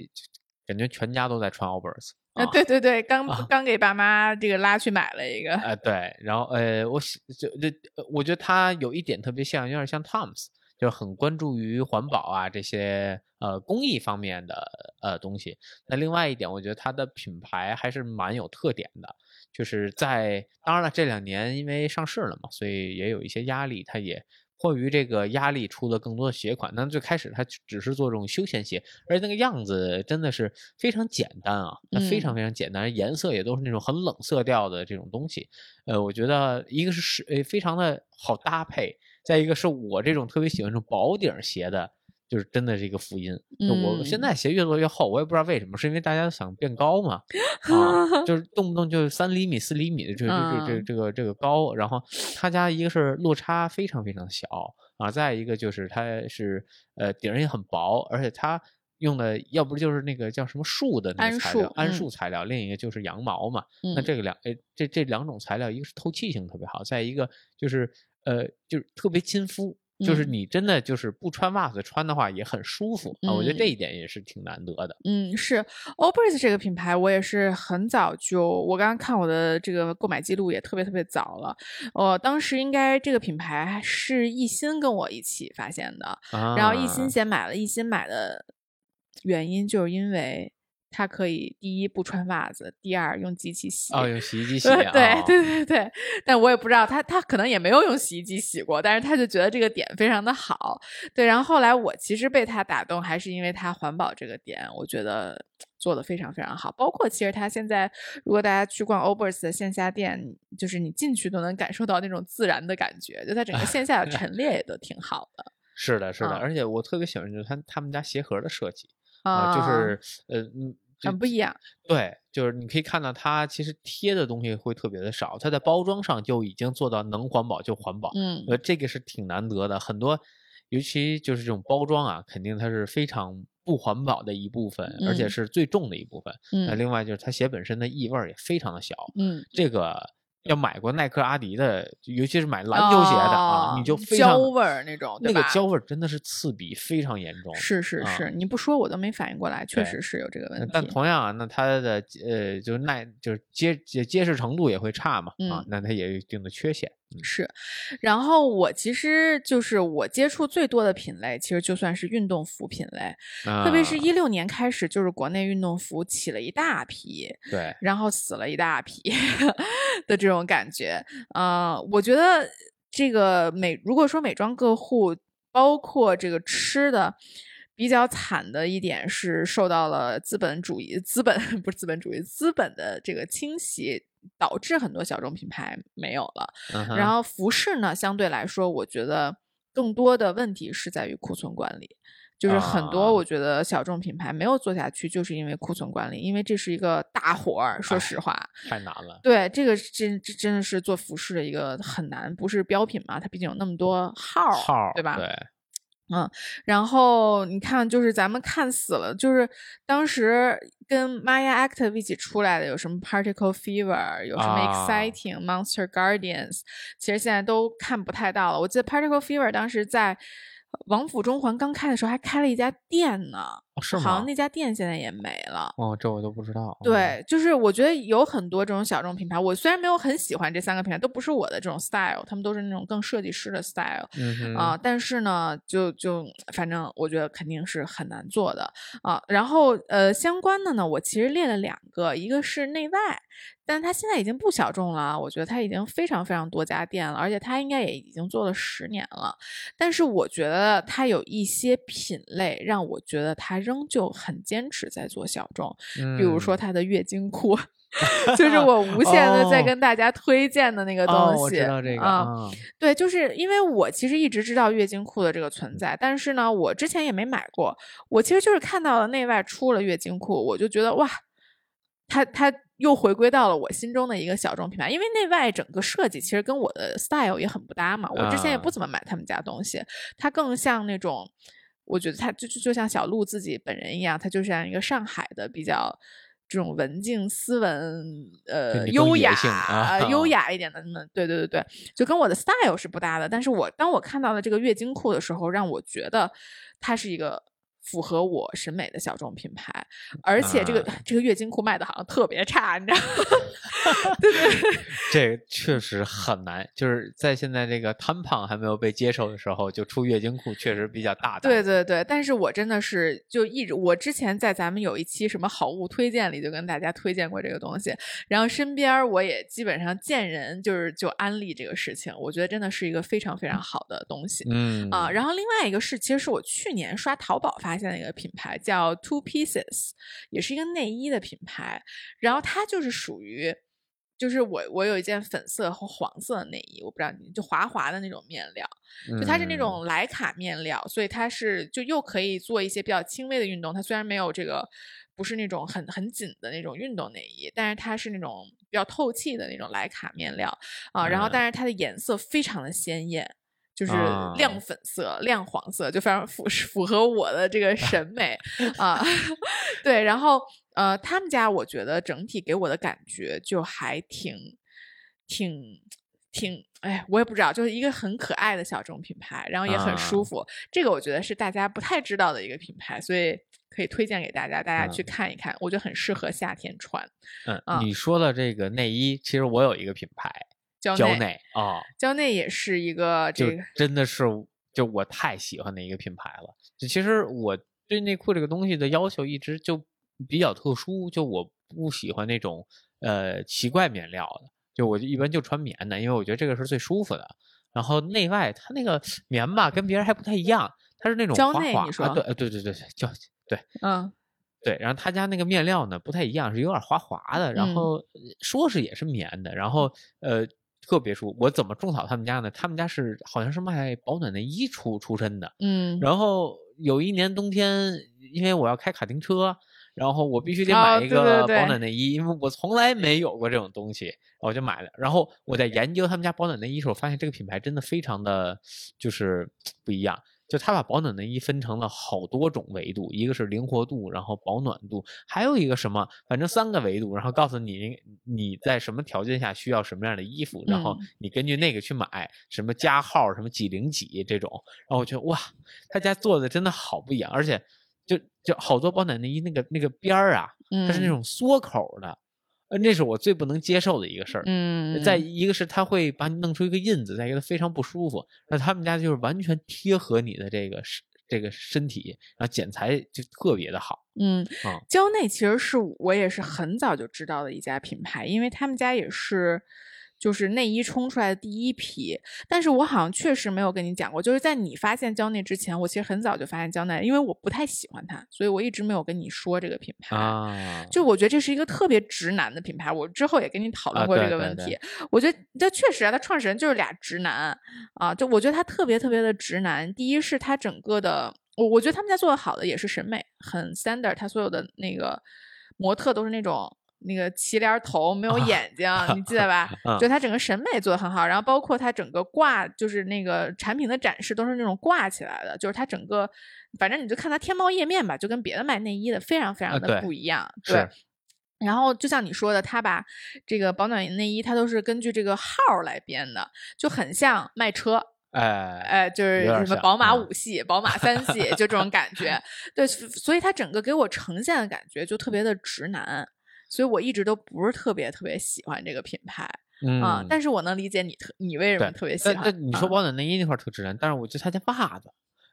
感觉全家都在穿 Allbirds 呃啊，对对对，刚啊刚给爸妈这个拉去买了一个，呃，对，然后呃，我喜就就呃我觉得他有一点特别像，有点像 Toms，就是很关注于环保啊这些呃公益方面的呃东西。那另外一点，我觉得它的品牌还是蛮有特点的，就是在当然了，这两年因为上市了嘛，所以也有一些压力，它也。迫于这个压力，出了更多的鞋款。那最开始它只是做这种休闲鞋，而且那个样子真的是非常简单啊，它非常嗯非常简单，颜色也都是那种很冷色调的这种东西。呃，我觉得一个是是呃非常的好搭配，再一个是我这种特别喜欢这种薄底儿鞋的，就是真的是一个福音。就我现嗯在鞋越做越厚，我也不知道为什么，是因为大家想变高嘛？啊，就是动不动就三厘米、四厘米的这个这个这个嗯这个这个高，然后他家一个是落差非常非常小啊，再一个就是它是呃底儿也很薄，而且它用的要不就是那个叫什么树的那桉个材料树，桉嗯树材料，另一个就是羊毛嘛。那嗯这个两呃这这两种材料，一个是透气性特别好，再一个就是呃就是特别亲肤。就是嗯你真的就是不穿袜子穿的话也很舒服啊，我觉得这嗯一点也是挺难得的。嗯，是 Allbirds 这个品牌，我也是很早就，我刚刚看我的这个购买记录也特别特别早了。我当时应该这个品牌是艺兴跟我一起发现的，然后艺兴啊先买了，艺兴买的原因就是因为它可以第一不穿袜子，第二用机器洗。哦，用洗衣机 洗对啊，对对对对，但我也不知道他他可能也没有用洗衣机洗过，但是他就觉得这个点非常的好，对。然后后来我其实被他打动，还是因为他环保这个点，我觉得做的非常非常好。包括其实他现在，如果大家去逛 Obers 的线下店，就是你进去都能感受到那种自然的感觉，就它整个线下的陈列也都挺好的 是的，是的，啊而且我特别喜欢就是他他们家鞋盒的设计啊，啊，就是呃嗯，很不一样。对，就是你可以看到它其实贴的东西会特别的少，它在包装上就已经做到能环保就环保，嗯呃，这个是挺难得的。很多，尤其就是这种包装啊，肯定它是非常不环保的一部分，而且嗯是最重的一部分。那嗯另外就是它鞋本身的异味儿也非常的小，嗯，这个要买过耐克、阿迪的，尤其是买篮球鞋的啊，你哦就非常胶味儿那种，那个胶味儿真的是刺鼻，非常严重。啊是是是，你不说我都没反应过来，确实是有这个呃问题。但同样啊，那它的呃，就是耐，就是结结结实程度也会差嘛，啊嗯，那它也有一定的缺陷。嗯是，然后我其实就是我接触最多的品类，其实就算是运动服品类，特别是啊一六年开始，就是国内运动服起了一大批，对，然后死了一大批 的这种感觉。呃，我觉得这个美，如果说美妆个护，包括这个吃的。比较惨的一点是受到了资本主义、资本 不是资本主义、资本的这个侵袭，导致很多小众品牌没有了。然后服饰呢，相对来说，我觉得更多的问题是在于库存管理，就是很啊多我觉得小众品牌没有做下去，就是因为库存管理，因为这是一个大活儿，说哎实话。太难了。对，这个真这真的是做服饰的一个很难，不是标品嘛，它毕竟有那么多号儿，号儿对吧？对，然后你看，就是咱们看死了，就是当时跟 Maya Active 一起出来的有什么 Particle Fever，有什么啊 Exciting、Monster Guardians，其实现在都看不太到了。我记得 Particle Fever 当时在王府中环刚开的时候还开了一家店呢，哦是吗好像？那家店现在也没了。哦，这我都不知道。对，就是我觉得有很多这种小众品牌，我虽然没有很喜欢这三个品牌，都不是我的这种 style，他们都是那种更设计师的 style。嗯哼，啊、但是呢，就就反正我觉得肯定是很难做的啊。然后呃，相关的呢，我其实列了两个，一个是内外，但它现在已经不小众了，我觉得它已经非常非常多家店了，而且它应该也已经做了十年了。但是我觉得它有一些品类让我觉得它仍旧很坚持在做小众，比如说嗯它的月经裤。就是我无限的在哦跟大家推荐的那个东哦，西，我知道这个啊，啊，对，就是因为我其实一直知道月经裤的这个存在，但是呢，我之前也没买过。我其实就是看到了内外出了月经裤，我就觉得哇，它它又回归到了我心中的一个小众品牌。因为内外整个设计其实跟我的 style 也很不搭嘛，我之前也不啊怎么买他们家东西，它更像那种，我觉得他就就就像小鹿自己本人一样，他就像一个上海的比较。这种文静、斯文、呃优雅、性啊优雅一点的，嗯，对对对对，就跟我的 style 是不搭的。但是我当我看到了这个月经裤的时候，让我觉得它是一个符合我审美的小众品牌，而且这个、啊这个月经裤卖的好像特别差，你知道吗？对 对对，这个确实很难，就是在现在这个摊胖还没有被接受的时候，就出月经裤确实比较大胆。对对对，但是我真的是就一直，我之前在咱们有一期什么好物推荐里就跟大家推荐过这个东西，然后身边我也基本上见人就是就安利这个事情，我觉得真的是一个非常非常好的东西。嗯啊，然后另外一个是，其实是我去年刷淘宝发现了一个品牌，叫 Two Pieces，也是一个内衣的品牌。然后它就是属于就是我我有一件粉色和黄色的内衣，我不知道你就滑滑的那种面料，就它是那嗯种莱卡面料，所以它是就又可以做一些比较轻微的运动。它虽然没有这个不是那种很很紧的那种运动内衣，但是它是那种比较透气的那种莱卡面料啊。然后嗯但是它的颜色非常的鲜艳。就是啊亮粉色、亮黄色，就非常符符合我的这个审 美啊。对，然后呃，他们家我觉得整体给我的感觉就还挺挺挺，哎，我也不知道，就是一个很可爱的小众品牌，然后也很舒啊服。这个我觉得是大家不太知道的一个品牌，所以可以推荐给大家，大家去嗯看一看。我觉得很适合夏天穿。嗯，啊你说的这个内衣，其实我有一个品牌蕉内，蕉内啊，蕉内也是一个就这个，真的是就我太喜欢的一个品牌了。就其实我对内裤这个东西的要求一直就比较特殊，就我不喜欢那种呃奇怪面料的，就我一般就穿棉的，因为我觉得这个是最舒服的。然后内外它那个棉吧跟别人还不太一样，它是那种蕉滑滑内你说啊，对呃对对对胶对。嗯。对，然后他家那个面料呢不太一样，是有点滑滑的，然嗯。后呃说是也是棉的，然后呃特别舒服。我怎么种草他们家呢？他们家是好像是卖保暖内衣出出身的，嗯，然后有一年冬天，因为我要开卡丁车，然后我必须得哦买一个保暖内衣，因为我从来没有过这种东西，我就买了。然后我在研究他们家保暖内衣的时候，发现这个品牌真的非常的就是不一样。就他把保暖内衣分成了好多种维度，一个是灵活度，然后保暖度，还有一个什么，反正三个维度，然后告诉你你在什么条件下需要什么样的衣服，然后嗯。你根据那个去买，什么加号，什么几零几这种，然后我觉得哇，他家做的真的好不一样，而且就就好多保暖内衣那个那个边儿啊，它是那嗯。种缩口的，呃，那是我最不能接受的一个事儿。嗯，再一个是他会把你弄出一个印子，再一个它非常不舒服。那他们家就是完全贴合你的这个身这个身体，然后剪裁就特别的好。嗯啊，蕉内其实是我也是很早就知道的一家品牌，因为他们家也是就是内衣冲出来的第一批。但是我好像确实没有跟你讲过，就是在你发现蕉内之前，我其实很早就发现蕉内，因为我不太喜欢它，所以我一直没有跟你说这个品牌。啊，就我觉得这是一个特别直男的品牌，我之后也跟你讨论啊过这对对对个问题。我觉得这确实啊，它创始人就是俩直男啊，就我觉得他特别特别的直男。第一是他整个的，我我觉得他们家做的好的也是审美很 standard，他所有的那个模特都是那种。那个齐帘头没有眼睛，你记得吧？嗯就他整个审美做的很好，然后包括他整个挂，就是那个产品的展示都是那种挂起来的，就是它整个，反正你就看它天猫页面吧，就跟别的卖内衣的非常非常的不一样。是对，然后就像你说的，他把这个保暖内衣，它都是根据这个号来编的，就很像卖车。哎，哎，就是什么宝马嗯五系、宝马三系，就这种感觉。对，所以它整个给我呈现的感觉就特别的直男，所以我一直都不是特别特别喜欢这个品牌。嗯，啊。但是我能理解你特你为什么特别喜欢。但但你说啊。保暖内衣那块儿特直男，但是我觉得他家袜子，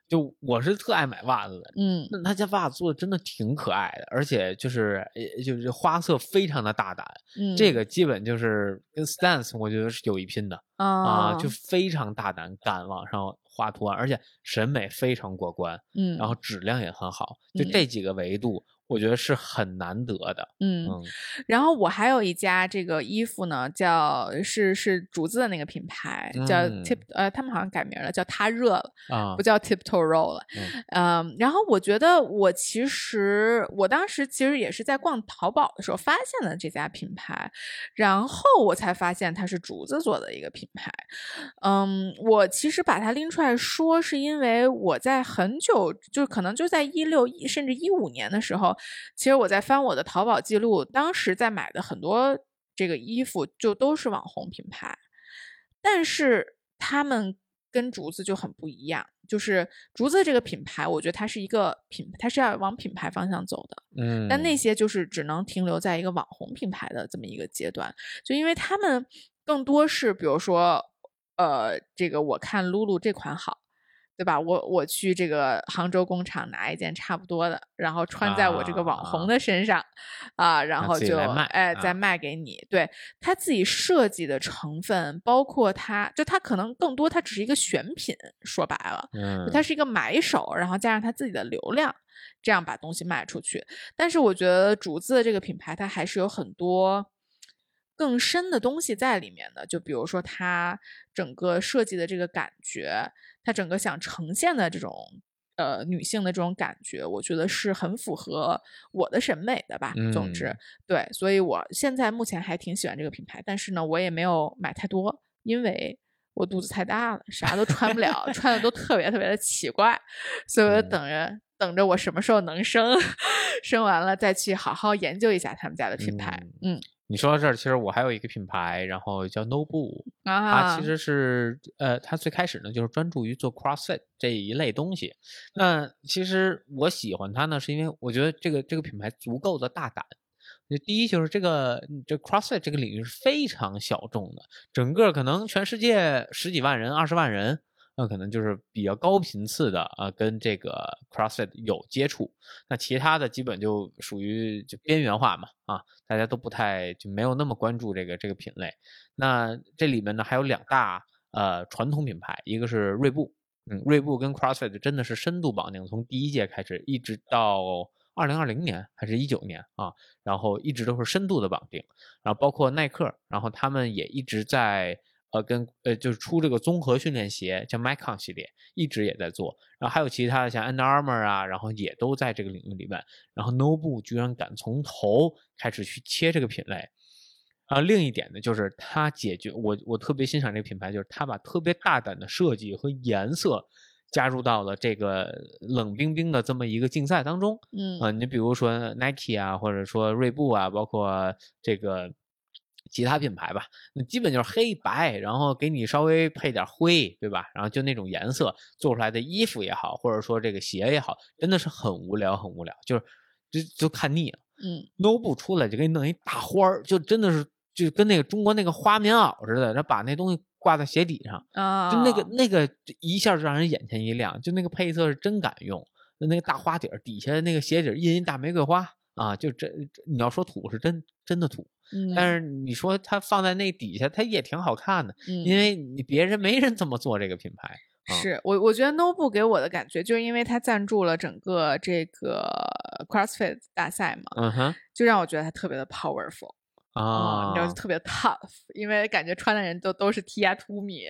就我是特爱买袜子的，嗯。那他家袜子做的真的挺可爱的，而且就是呃就是花色非常的大胆，嗯，这个基本就是跟 Stance 我觉得是有一拼的啊、啊，就非常大胆，敢往上画图案，而且审美非常过关，嗯，然后质量也很好，就嗯。这几个维度，我觉得是很难得的。嗯嗯然后我还有一家这个衣服呢，叫是是竹子的那个品牌，叫嗯 Tip，、呃，他们好像改名了，叫他热了，啊不叫 Tiptoe Roll 了。嗯嗯，然后我觉得我其实我当时其实也是在逛淘宝的时候发现了这家品牌，然后我才发现它是竹子做的一个品牌。嗯，我其实把它拎出来说，是因为我在很久，就可能就在一六一甚至一五年的时候，其实我在翻我的淘宝记录，当时在买的很多这个衣服就都是网红品牌，但是他们跟竹子就很不一样。就是竹子这个品牌，我觉得它是一个品，它是要往品牌方向走的。嗯，但那些就是只能停留在一个网红品牌的这么一个阶段，就因为他们更多是，比如说，呃，这个我看露露这款好，对吧？我我去这个杭州工厂拿一件差不多的，然后穿在我这个网啊红的身上，啊，然后就卖哎再啊卖给你。对他自己设计的成分，包括他，就他可能更多，它只是一个选品，说白了。嗯，它是一个买手，然后加上他自己的流量，这样把东西卖出去。但是我觉得竹子这个品牌，它还是有很多更深的东西在里面的。就比如说它整个设计的这个感觉，它整个想呈现的这种呃女性的这种感觉，我觉得是很符合我的审美的吧。总之嗯，对，所以我现在目前还挺喜欢这个品牌，但是呢，我也没有买太多，因为。我肚子太大了，啥都穿不了，穿的都特别特别的奇怪，所以我就嗯等着、等着我什么时候能生，生完了再去好好研究一下他们家的品牌。嗯你说到这儿，其实我还有一个品牌，然后叫 Nobu，它啊，其实是呃，它最开始呢就是专注于做 CrossFit 这一类东西。那其实我喜欢它呢，是因为我觉得这个这个品牌足够的大胆。就第一就是这个这 CrossFit 这个领域是非常小众的，整个可能全世界十几万人、二十万人，那可能就是比较高频次的啊，跟这个 CrossFit 有接触。那其他的基本就属于就边缘化嘛，啊，大家都不太就没有那么关注这个这个品类。那这里面呢还有两大呃传统品牌，一个是锐步，嗯，锐步跟 CrossFit 真的是深度绑定，从第一届开始一直到二零二零年还是一九年啊，然后一直都是深度的绑定，然后包括耐克，然后他们也一直在。呃，跟呃就是出这个综合训练鞋，叫 Micon 系列，一直也在做。然后还有其他的像 Under Armour 啊，然后也都在这个领域里面。然后 Nobu 居然敢从头开始去切这个品类。啊，另一点呢，就是它解决我我特别欣赏这个品牌，就是它把特别大胆的设计和颜色加入到了这个冷冰冰的这么一个竞赛当中。嗯啊，你比如说 Nike 啊，或者说锐步啊，包括这个其他品牌吧，那基本就是黑白，然后给你稍微配点灰，对吧？然后就那种颜色做出来的衣服也好，或者说这个鞋也好，真的是很无聊，很无聊，就是就就看腻了。嗯 Nobu 出来就给你弄一大花儿，就真的是就跟那个中国那个花棉袄似的，然后把那东西挂在鞋底上，啊，就那个那个一下就让人眼前一亮，就那个配色是真敢用，就那个大花底儿底下那个鞋底印一大玫瑰花啊，就真你要说土是真真的土，嗯，但是你说它放在那底下，它也挺好看的，嗯。因为你别人没人这么做这个品牌。啊。是我我觉得 Nobu 给我的感觉，就是因为它赞助了整个这个 CrossFit 大赛嘛，嗯哼。就让我觉得它特别的 powerful 啊，你知道啊就，特别 tough，因为感觉穿的人都都是 T 呀 to 米，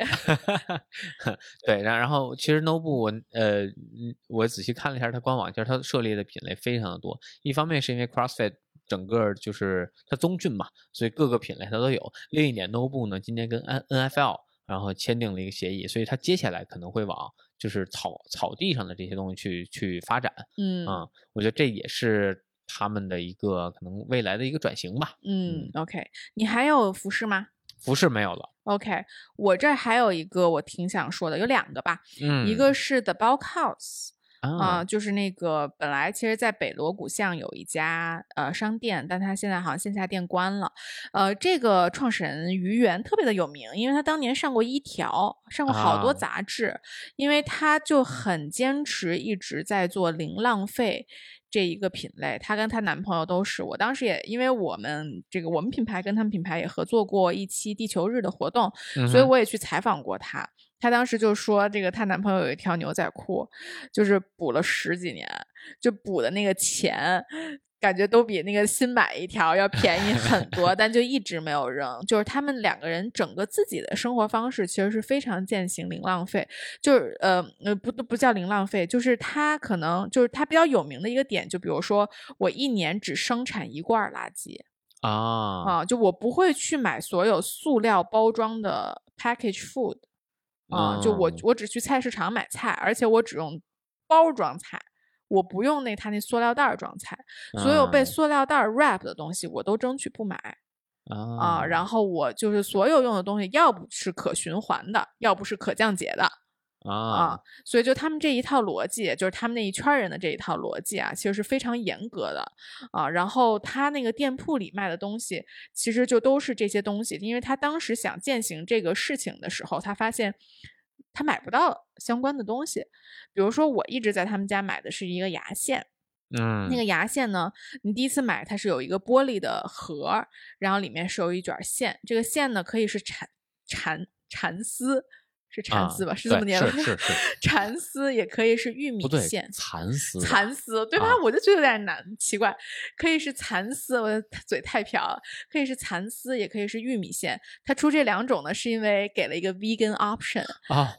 对，然然后其实 Nobu 我呃嗯我仔细看了一下它官网，其实它涉猎的品类非常的多。一方面是因为 CrossFit 整个就是它宗训嘛，所以各个品类它都有。另一点，Nobu 呢今年跟 N NFL 然后签订了一个协议，所以它接下来可能会往就是草草地上的这些东西去去发展。嗯嗯，我觉得这也是他们的一个可能未来的一个转型吧。嗯，OK，你还有服饰吗服饰没有了，？OK，我这儿还有一个我挺想说的，有两个吧，嗯，一个是 The Bulk House。啊、啊，就是那个本来其实，在北锣鼓巷有一家呃商店，但它现在好像线下店关了。呃，这个创始人于源特别的有名，因为他当年上过一条，上过好多啊杂志，因为他就很坚持一直在做零浪费。这一个品类，她跟她男朋友都是。我当时也因为我们这个我们品牌跟他们品牌也合作过一期地球日的活动，所以我也去采访过她。她当时就说，这个她男朋友有一条牛仔裤，就是补了十几年，就补的那个钱，感觉都比那个新买一条要便宜很 多，但就一直没有扔。就是他们两个人整个自己的生活方式其实是非常践行零浪费，就是呃呃不不叫零浪费，就是他可能就是他比较有名的一个点，就比如说我一年只生产一罐垃圾啊啊，就我不会去买所有塑料包装的 package food。啊，就我嗯我只去菜市场买菜，而且我只用包装菜，我不用那他那塑料袋儿装菜，所有被啊塑料袋儿 wrap 的东西我都争取不买啊。啊，然后我就是所有用的东西，要不是可循环的，要不是可降解的啊啊。所以就他们这一套逻辑，就是他们那一圈儿人的这一套逻辑啊，其实是非常严格的啊。然后他那个店铺里卖的东西，其实就都是这些东西，因为他当时想践行这个事情的时候，他发现他买不到相关的东西。比如说，我一直在他们家买的是一个牙线，嗯，那个牙线呢，你第一次买它是有一个玻璃的盒儿，然后里面是有一卷线，这个线呢可以是蚕蚕蚕丝，是蚕啊丝吧？是这么念的。是是是 蚕丝也可以是玉米线，，蚕丝，蚕丝对吧？啊我就觉得有点难，奇怪。可以是蚕丝，我的嘴太瓢了。可以是蚕丝，也可以是玉米线。它出这两种呢，是因为给了一个 vegan option。啊，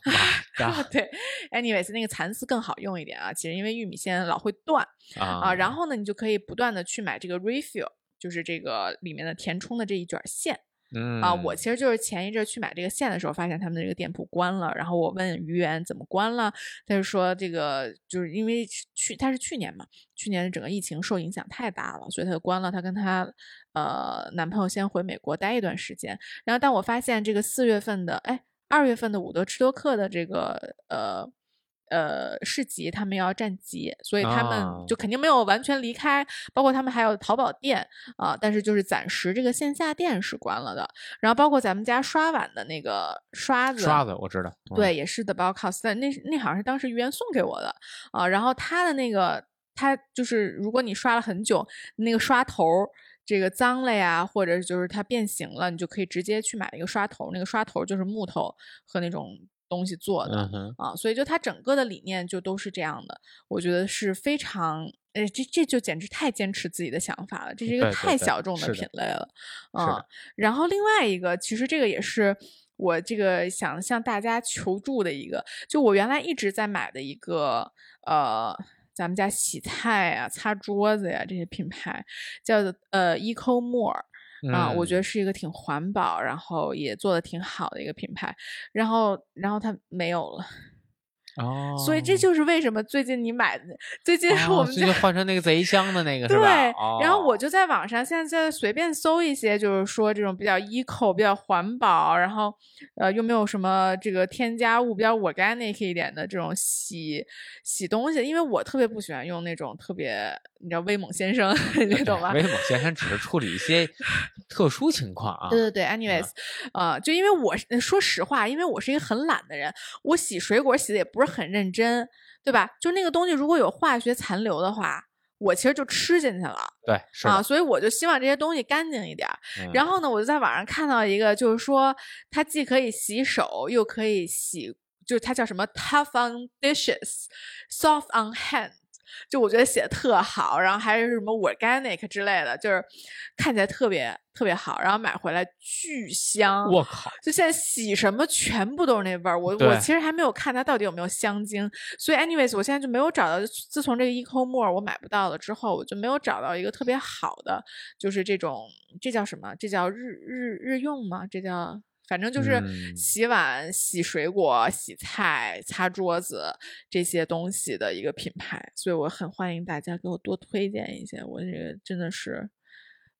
对，anyways，那个蚕丝更好用一点啊。其实因为玉米线老会断啊，啊然后呢，你就可以不断的去买这个 refill，就是这个里面的填充的这一卷线。嗯啊，我其实就是前一阵去买这个线的时候，发现他们的这个店铺关了，然后我问于源怎么关了，他就说这个就是因为去他是去年嘛，去年整个疫情受影响太大了，所以他就关了。她跟她呃男朋友先回美国待一段时间，然后但我发现这个四月份的哎二月份的伍德吃多克的这个呃。呃，市集他们要占集，所以他们哦就肯定没有完全离开，包括他们还有淘宝店啊、但是就是暂时这个线下店是关了的。然后包括咱们家刷碗的那个刷子，刷子我知道，嗯对，也是 The Bauhaus，但那那好像是当时于源送给我的啊。然后他的那个，他就是如果你刷了很久，那个刷头这个脏了呀，或者就是它变形了，你就可以直接去买一个刷头，那个刷头就是木头和那种东西做的。啊，所以就它整个的理念就都是这样的，我觉得是非常，呃，这这就简直太坚持自己的想法了，这是一个太小众的品类了，是啊。然后另外一个，其实这个也是我这个想向大家求助的一个，就我原来一直在买的一个，呃。咱们家洗菜啊、擦桌子呀这些品牌，叫做呃 Eco More，啊，我觉得得是一个挺环保，然后也做的挺好的一个品牌，然后然后它没有了，哦，所以这就是为什么最近你买的，最近我们家、哦所以就换成那个贼香的那个是对吧？，然后我哦就在网上现在随便搜一些，就是说这种比较 eco、比较环保，然后呃又没有什么这个添加物，比较 organic 一点的这种洗洗东西，因为我特别不喜欢用那种特别你知道威猛先生，你懂吗？威猛先生只是处理一些特殊情况啊，对对对，anyways，呃，就因为我说实话，因为我是一个很懒的人，我洗水果洗的也不是很认真，对吧？就那个东西如果有化学残留的话，我其实就吃进去了对，是啊，所以我就希望这些东西干净一点然后呢，我就在网上看到一个，就是说它既可以洗手，又可以洗，就是它叫什么 tough on dishes，soft on hand。就我觉得写的特好，然后还是什么 organic 之类的，就是看起来特别特别好，然后买回来巨香。我靠，就现在洗什么全部都是那味儿，我我其实还没有看它到底有没有香精，所以 anyways 我现在就没有找到，自从这个 Eco More 我买不到了之后，我就没有找到一个特别好的，就是这种这叫什么？这叫日日日用吗？这叫反正就是嗯洗碗、洗水果、洗菜、擦桌子这些东西的一个品牌，所以我很欢迎大家给我多推荐一些，我这个真的是。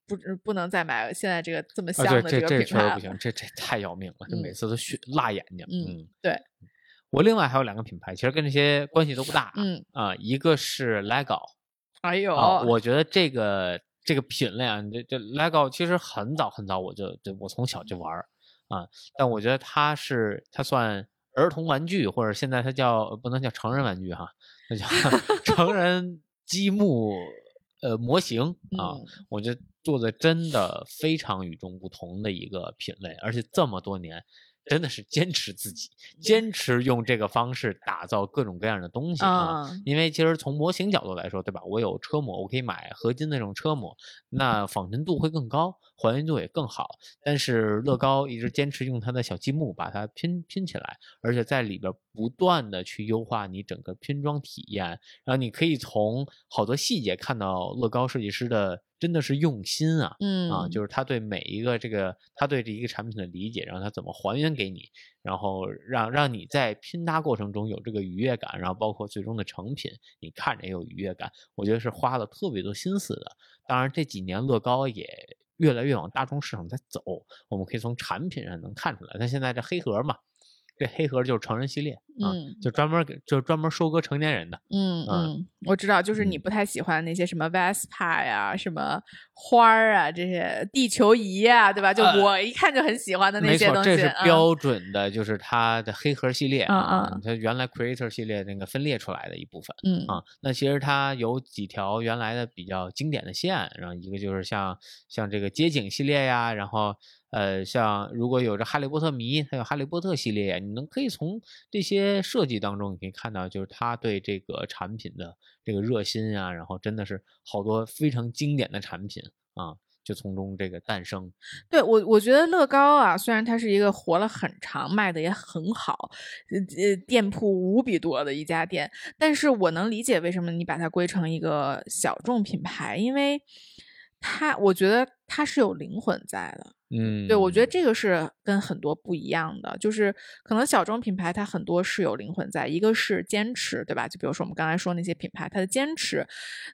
不不能再买现在这个这么香的这个品牌了。确实不行，这这太要命了，这每嗯次都血辣眼睛。嗯嗯，对，我另外还有两个品牌，其实跟这些关系都不大。嗯，啊，一个是 LEGO 哎呦，啊，我觉得这个这个品类啊，这这 LEGO 其实很早很早我就就我从小就玩儿啊，但我觉得它是它算儿童玩具，或者现在它叫不能叫成人玩具哈，那叫 成人积木呃模型啊，嗯我觉得做的真的非常与众不同的一个品类，而且这么多年。真的是坚持自己，坚持用这个方式打造各种各样的东西啊！啊，因为其实从模型角度来说，对吧？我有车模，我可以买合金那种车模，那仿真度会更高，还原度也更好。但是乐高一直坚持用它的小积木把它拼拼起来，而且在里边不断的去优化你整个拼装体验，然后你可以从好多细节看到乐高设计师的真的是用心啊。嗯啊，就是他对每一个这个他对这一个产品的理解，然后他怎么还原给你，然后让让你在拼搭过程中有这个愉悦感，然后包括最终的成品，你看着也有愉悦感，我觉得是花了特别多心思的。当然这几年乐高也越来越往大众市场在走，我们可以从产品上能看出来。它现在这黑盒嘛，这黑盒就是成人系列啊，嗯就专门给就专门收割成年人的。嗯嗯，我知道，就是你嗯不太喜欢那些什么 Vespa 呀、什么花儿啊这些地球仪呀，对吧？就呃我一看就很喜欢的那，些东西。这是嗯标准的，就是它的黑盒系列嗯啊嗯，它原来 Creator 系列那个分裂出来的一部分。嗯啊，那其实它有几条原来的比较经典的线，然后一个就是像像这个街景系列呀，然后呃，像如果有着哈利波特迷，还有哈利波特系列，你能可以从这些设计当中，你可以看到，就是他对这个产品的这个热心啊，然后真的是好多非常经典的产品啊，就从中这个诞生。对我，我觉得乐高啊，虽然它是一个活了很长、卖的也很好，呃呃，店铺无比多的一家店，但是我能理解为什么你把它归成一个小众品牌，因为它，我觉得它是有灵魂在的。嗯，对，我觉得这个是跟很多不一样的，就是可能小众品牌它很多是有灵魂在，一个是坚持，对吧？就比如说我们刚才说那些品牌，它的坚持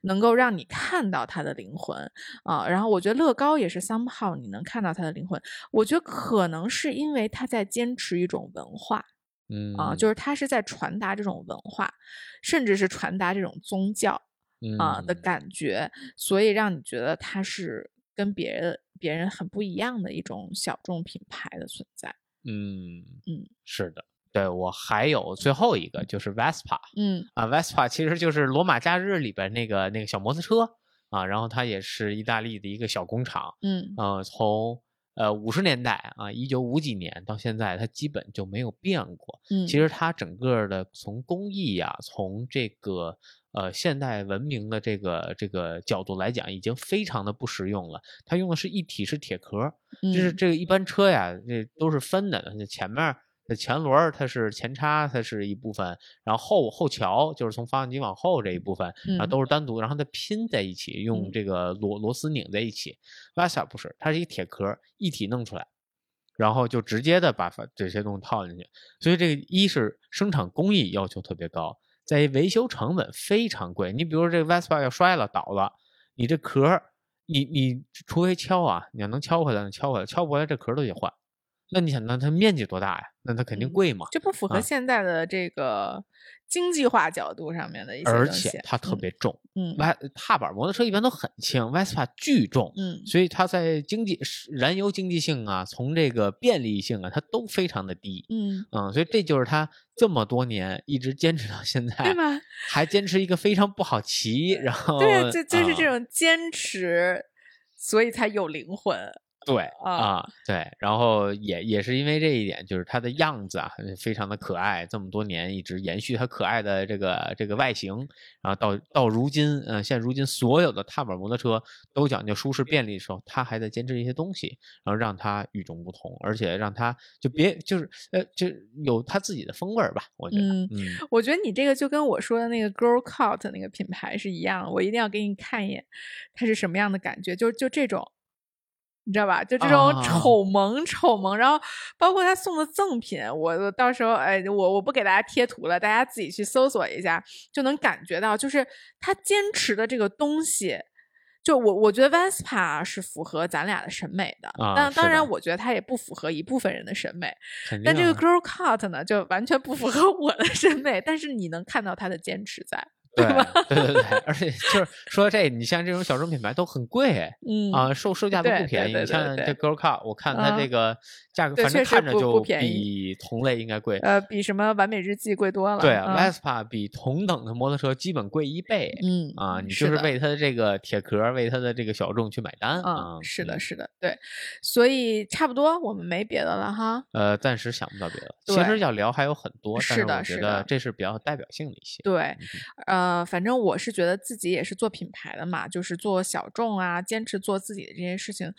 能够让你看到它的灵魂啊、然后我觉得乐高也是 somehow 你能看到它的灵魂，我觉得可能是因为它在坚持一种文化嗯啊、就是它是在传达这种文化，甚至是传达这种宗教。啊、的嗯感觉，所以让你觉得它是跟别人别人很不一样的一种小众品牌的存在。嗯嗯，是的，对我还有最后一个就是 Vespa 嗯啊，Vespa 其实就是《罗马假日》里边那个那个小摩托车啊，然后它也是意大利的一个小工厂，嗯呃，从呃五十年代啊，一九五几年到现在，它基本就没有变过。嗯，其实它整个的从工艺呀、从这个呃现代文明的这个这个角度来讲，已经非常的不实用了。它用的是一体式铁壳，就是嗯这个一般车呀，这都是分的，前面前轮儿它是前叉，它是一部分，然后后后桥就是从发动机往后这一部分，然后嗯都是单独，然后它拼在一起，用嗯这个螺螺丝拧在一起。Vasa 不是，它是一铁壳儿一体弄出来，然后就直接的把发这些东西套进去，所以这个一是生产工艺要求特别高，在于维修成本非常贵。你比如说这个 Vespa 要摔了倒了，你这壳儿，你你除非敲啊，你要能敲回来，能敲回来，敲不回来这壳儿都得换。那你想，那它面积多大呀？那它肯定嗯贵嘛。这不符合啊现在的这个经济化角度上面的一些而且它特别重，嗯外踏板摩托车一般都很轻，Vespa 巨重，嗯所以它在经济燃油经济性啊，从这个便利性啊，它都非常的低。嗯，嗯，所以这就是它这么多年一直坚持到现在，对吗？还坚持一个非常不好骑，然后对啊，就就是这啊种坚持，所以才有灵魂。对啊啊，对，然后也也是因为这一点，就是它的样子啊，非常的可爱，这么多年一直延续它可爱的这个这个外形，然后到到如今，嗯、现如今所有的踏板摩托车都讲究舒适便利的时候，它还在坚持一些东西，然后让它与众不同，而且让它就别就是呃就有它自己的风味儿吧，我觉得，嗯嗯我觉得你这个就跟我说的那个 Girl Cult 那个品牌是一样的，我一定要给你看一眼，它是什么样的感觉，就就这种。你知道吧？就这种啊。丑萌丑萌，然后包括他送的赠品，我我到时候哎，我我不给大家贴图了，大家自己去搜索一下，就能感觉到，就是他坚持的这个东西，就我我觉得 Vespa 是符合咱俩的审美的，啊但当然。我觉得它也不符合一部分人的审美，但这个啊。Girl cut 呢，就完全不符合 我的审美，但是你能看到他的坚持在，对对对对，而且 就是说这，你像这种小众品牌都很贵哎嗯啊，售售价都不便宜。你像这 Girl Car，我看它这嗯个价格，反正看着就比同类应该贵。呃，比什么完美日记贵多了。对，Vespa 比同等的摩托车基本贵一倍。嗯啊，你就是为它的这个铁壳，为它的这个小众去买单啊嗯，。是的，嗯是的，对，所以差不多我们没别的了哈。呃，暂时想不到别的。其实要聊还有很多，但是的我觉是的得这是比较代表性的一些。对，嗯呃，反正我是觉得自己也是做品牌的嘛，就是做小众啊，坚持做自己的这件事情，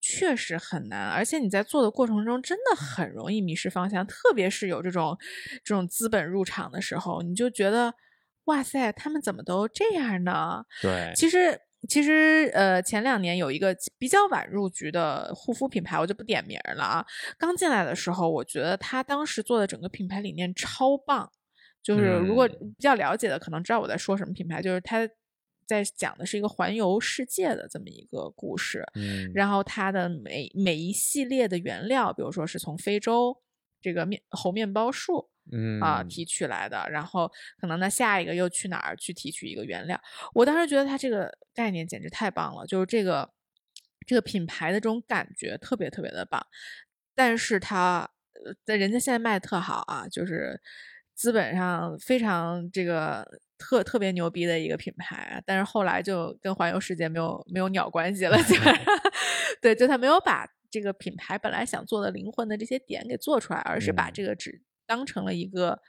确实很难。而且你在做的过程中，真的很容易迷失方向，特别是有这种这种资本入场的时候，你就觉得，哇塞，他们怎么都这样呢？对，其实。其实，呃，前两年有一个比较晚入局的护肤品牌，我就不点名了啊。刚进来的时候，我觉得他当时做的整个品牌理念超棒，就是如果嗯比较了解的，可能知道我在说什么品牌，就是它在讲的是一个环游世界的这么一个故事。嗯，然后它的每每一系列的原料，比如说是从非洲这个面猴面包树嗯啊、提取来的，然后可能那下一个又去哪儿去提取一个原料。我当时觉得它这个概念简直太棒了，就是这个这个品牌的这种感觉特别特别的棒，但是它呃在人家现在卖的特好啊，就是资本上非常这个。特特别牛逼的一个品牌啊，但是后来就跟环游世界没有没有鸟关系了，基本上，对，就他没有把这个品牌本来想做的灵魂的这些点给做出来，而是把嗯这个只当成了一个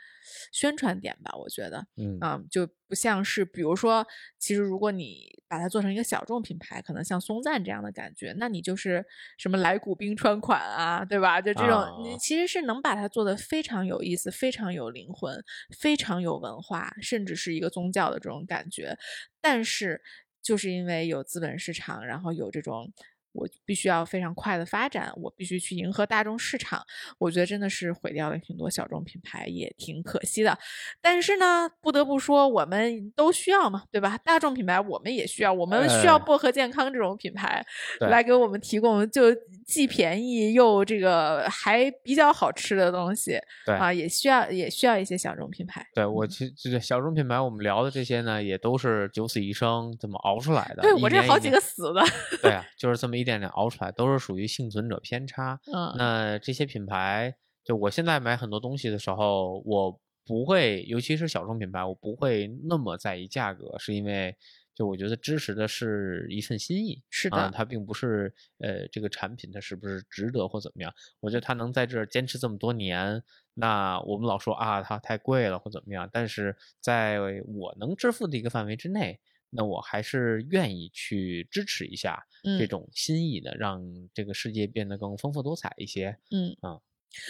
宣传点吧，我觉得，嗯嗯，就不像是，比如说，其实如果你把它做成一个小众品牌，可能像松赞这样的感觉，那你就是什么来古冰川款啊，对吧？就这种，你啊其实是能把它做得非常有意思、非常有灵魂、非常有文化，甚至是一个宗教的这种感觉。但是，就是因为有资本市场，然后有这种。我必须要非常快的发展，我必须去迎合大众市场。我觉得真的是毁掉了挺多小众品牌，也挺可惜的。但是呢，不得不说，我们都需要嘛，对吧？大众品牌我们也需要，我们需要哎薄荷健康这种品牌对来给我们提供就既便宜又这个还比较好吃的东西对啊，也需要也需要一些小众品牌。对我其实这个小众品牌，我们聊的这些呢，也都是九死一生这么熬出来的。对我这好几个死的，对啊，就是这么一点点熬出来，都是属于幸存者偏差。嗯那这些品牌，就我现在买很多东西的时候，我不会，尤其是小众品牌，我不会那么在意价格，是因为就我觉得支持的是一份心意。是的，啊它并不是呃这个产品它是不是值得或怎么样，我觉得它能在这儿坚持这么多年，那我们老说啊它太贵了或怎么样，但是在我能支付的一个范围之内，那我还是愿意去支持一下这嗯种心意的，让这个世界变得更丰富多彩一些。嗯啊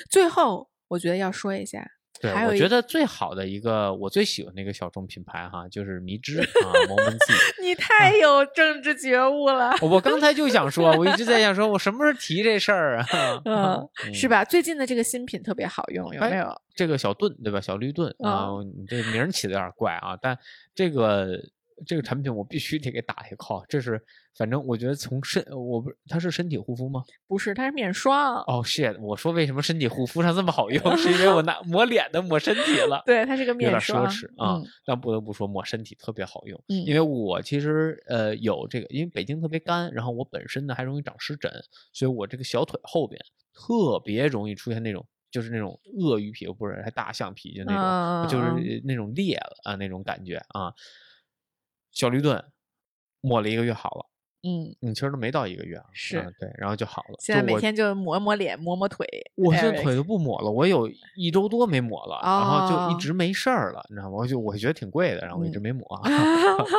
最后我觉得要说一下，对，我觉得最好的一个我最喜欢的一个小众品牌哈，就是迷之啊 Momency。你太有政治觉悟了。我我刚才就想说，我一直在想说，我什么时候提这事儿啊？嗯，是吧？最近的这个新品特别好用，有哎没有？这个小盾对吧？小绿盾啊，你这名儿起的有点怪啊，但这个这个产品我必须得给打一个 call，这是反正我觉得从身我不它是身体护肤吗？不是，它是面霜。哦、shit！我说为什么身体护肤上这么好用，是因为我拿 抹脸的抹身体了。对，它是个有点面霜。奢侈啊，嗯但不得不说抹身体特别好用，嗯因为我其实呃有这个，因为北京特别干，然后我本身呢还容易长湿疹，所以我这个小腿后边特别容易出现那种就是那种鳄鱼皮，不是还大象皮，就那种、嗯就是那种裂了啊那种感觉啊。小绿盾抹了一个月好了，嗯，嗯，其实都没到一个月啊，是啊对，然后就好了。现在每天就抹抹脸，抹抹腿。我现在腿都不抹了，我有一周多没抹了，然后就哦一直没事儿了，你知道吗？我就我觉得挺贵的，然后我一直嗯没抹。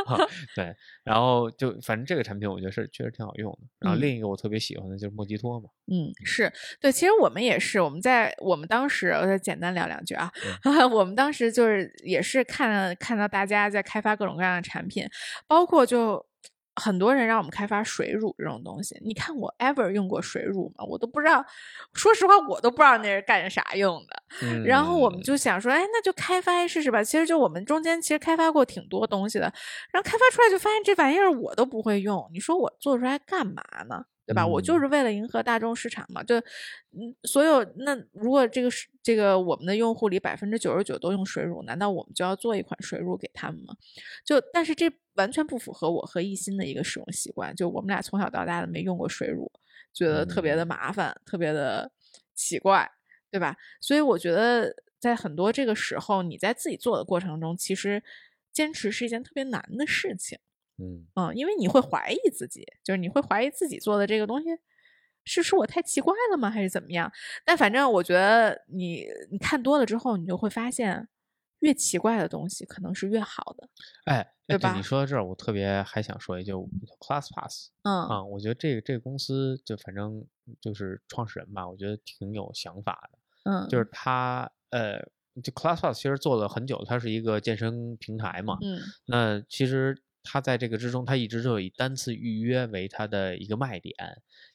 对，然后就反正这个产品我觉得是确实挺好用的。然后嗯另一个我特别喜欢的就是莫吉托嘛，嗯，是对，其实我们也是，我们在我们当时，我再简单聊两句啊，我们当时就是也是看看到大家在开发各种各样的产品，包括就很多人让我们开发水乳这种东西。你看我 ever 用过水乳吗？我都不知道，说实话我都不知道那是干啥用的。然后我们嗯就想说，哎，那就开发试试吧。其实就我们中间其实开发过挺多东西的，然后开发出来就发现这玩意儿我都不会用，你说我做出来干嘛呢？对吧？我就嗯是为了迎合大众市场嘛，就嗯，所有那如果这个是这个我们的用户里百分之九十九都用水乳，难道我们就要做一款水乳给他们吗？就但是这完全不符合我和一心的一个使用习惯，就我们俩从小到大的没用过水乳，觉得特别的嗯麻烦，特别的奇怪，对吧？所以我觉得在很多这个时候，你在自己做的过程中，其实坚持是一件特别难的事情。嗯嗯，因为你会怀疑自己，就是你会怀疑自己做的这个东西是是我太奇怪了吗，还是怎么样？但反正我觉得你你看多了之后，你就会发现，越奇怪的东西可能是越好的。哎，对吧哎你说到这儿，我特别还想说一句，ClassPass 嗯啊，我觉得这个这个公司就反正就是创始人吧，我觉得挺有想法的。嗯，就是他呃，就 ClassPass 其实做了很久，它是一个健身平台嘛。嗯那其实它在这个之中，它一直就以单次预约为它的一个卖点。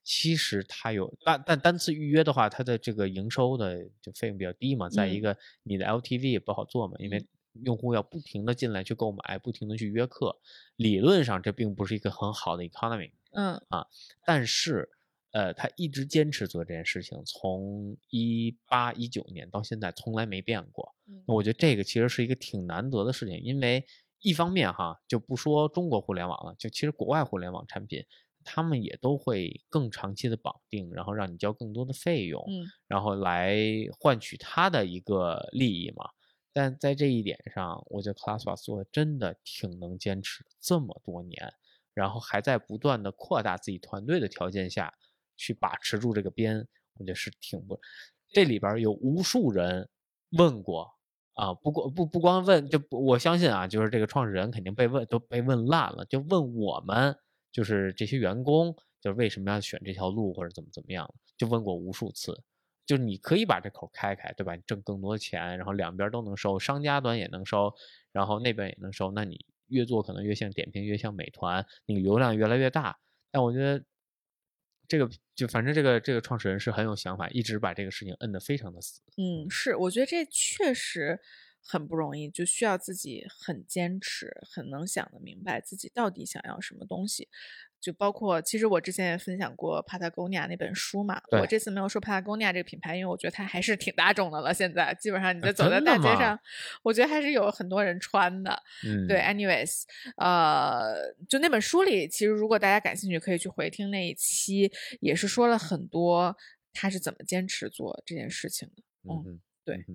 其实它有，但但单次预约的话，它的这个营收的就费用比较低嘛。再一嗯个，你的 LTV 也不好做嘛，因为用户要不停的进来去购买，不停的去约客。理论上这并不是一个很好的 economy。嗯啊但是，呃，他一直坚持做这件事情，从一八一九年到现在从来没变过。那我觉得这个其实是一个挺难得的事情，因为一方面哈，就不说中国互联网了，就其实国外互联网产品，他们也都会更长期的绑定，然后让你交更多的费用，嗯然后来换取他的一个利益嘛。但在这一点上，我觉得 ClassPass 做的真的挺能坚持这么多年，然后还在不断的扩大自己团队的条件下去把持住这个边，我觉得是挺不。这里边有无数人问过啊，不过不不光问，就我相信啊，就是这个创始人肯定被问都被问烂了，就问我们就是这些员工，就是为什么要选这条路或者怎么怎么样，就问过无数次。就是你可以把这口开开，对吧？你挣更多钱，然后两边都能收，商家端也能收，然后那边也能收。那你越做可能越像点评，越像美团，你流量越来越大。但我觉得这个就反正这个这个创始人是很有想法，一直把这个事情摁得非常的死。嗯，是，我觉得这确实很不容易，就需要自己很坚持，很能想得明白自己到底想要什么东西。就包括，其实我之前也分享过 Patagonia 那本书嘛，我这次没有说 Patagonia 这个品牌，因为我觉得它还是挺大众的了。现在基本上你在呃走在大街上，我觉得还是有很多人穿的。嗯，对，anyways，呃，就那本书里，其实如果大家感兴趣，可以去回听那一期，也是说了很多他是怎么坚持做这件事情的。嗯哼，对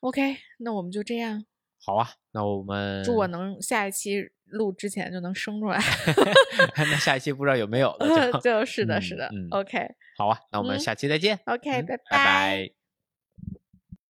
OK，那我们就这样，好啊，那我们祝我能下一期录之前就能生出来。那下一期不知道有没有了就 就是的，是的嗯嗯，OK，好啊，那我们嗯下期再见。OK，拜拜拜拜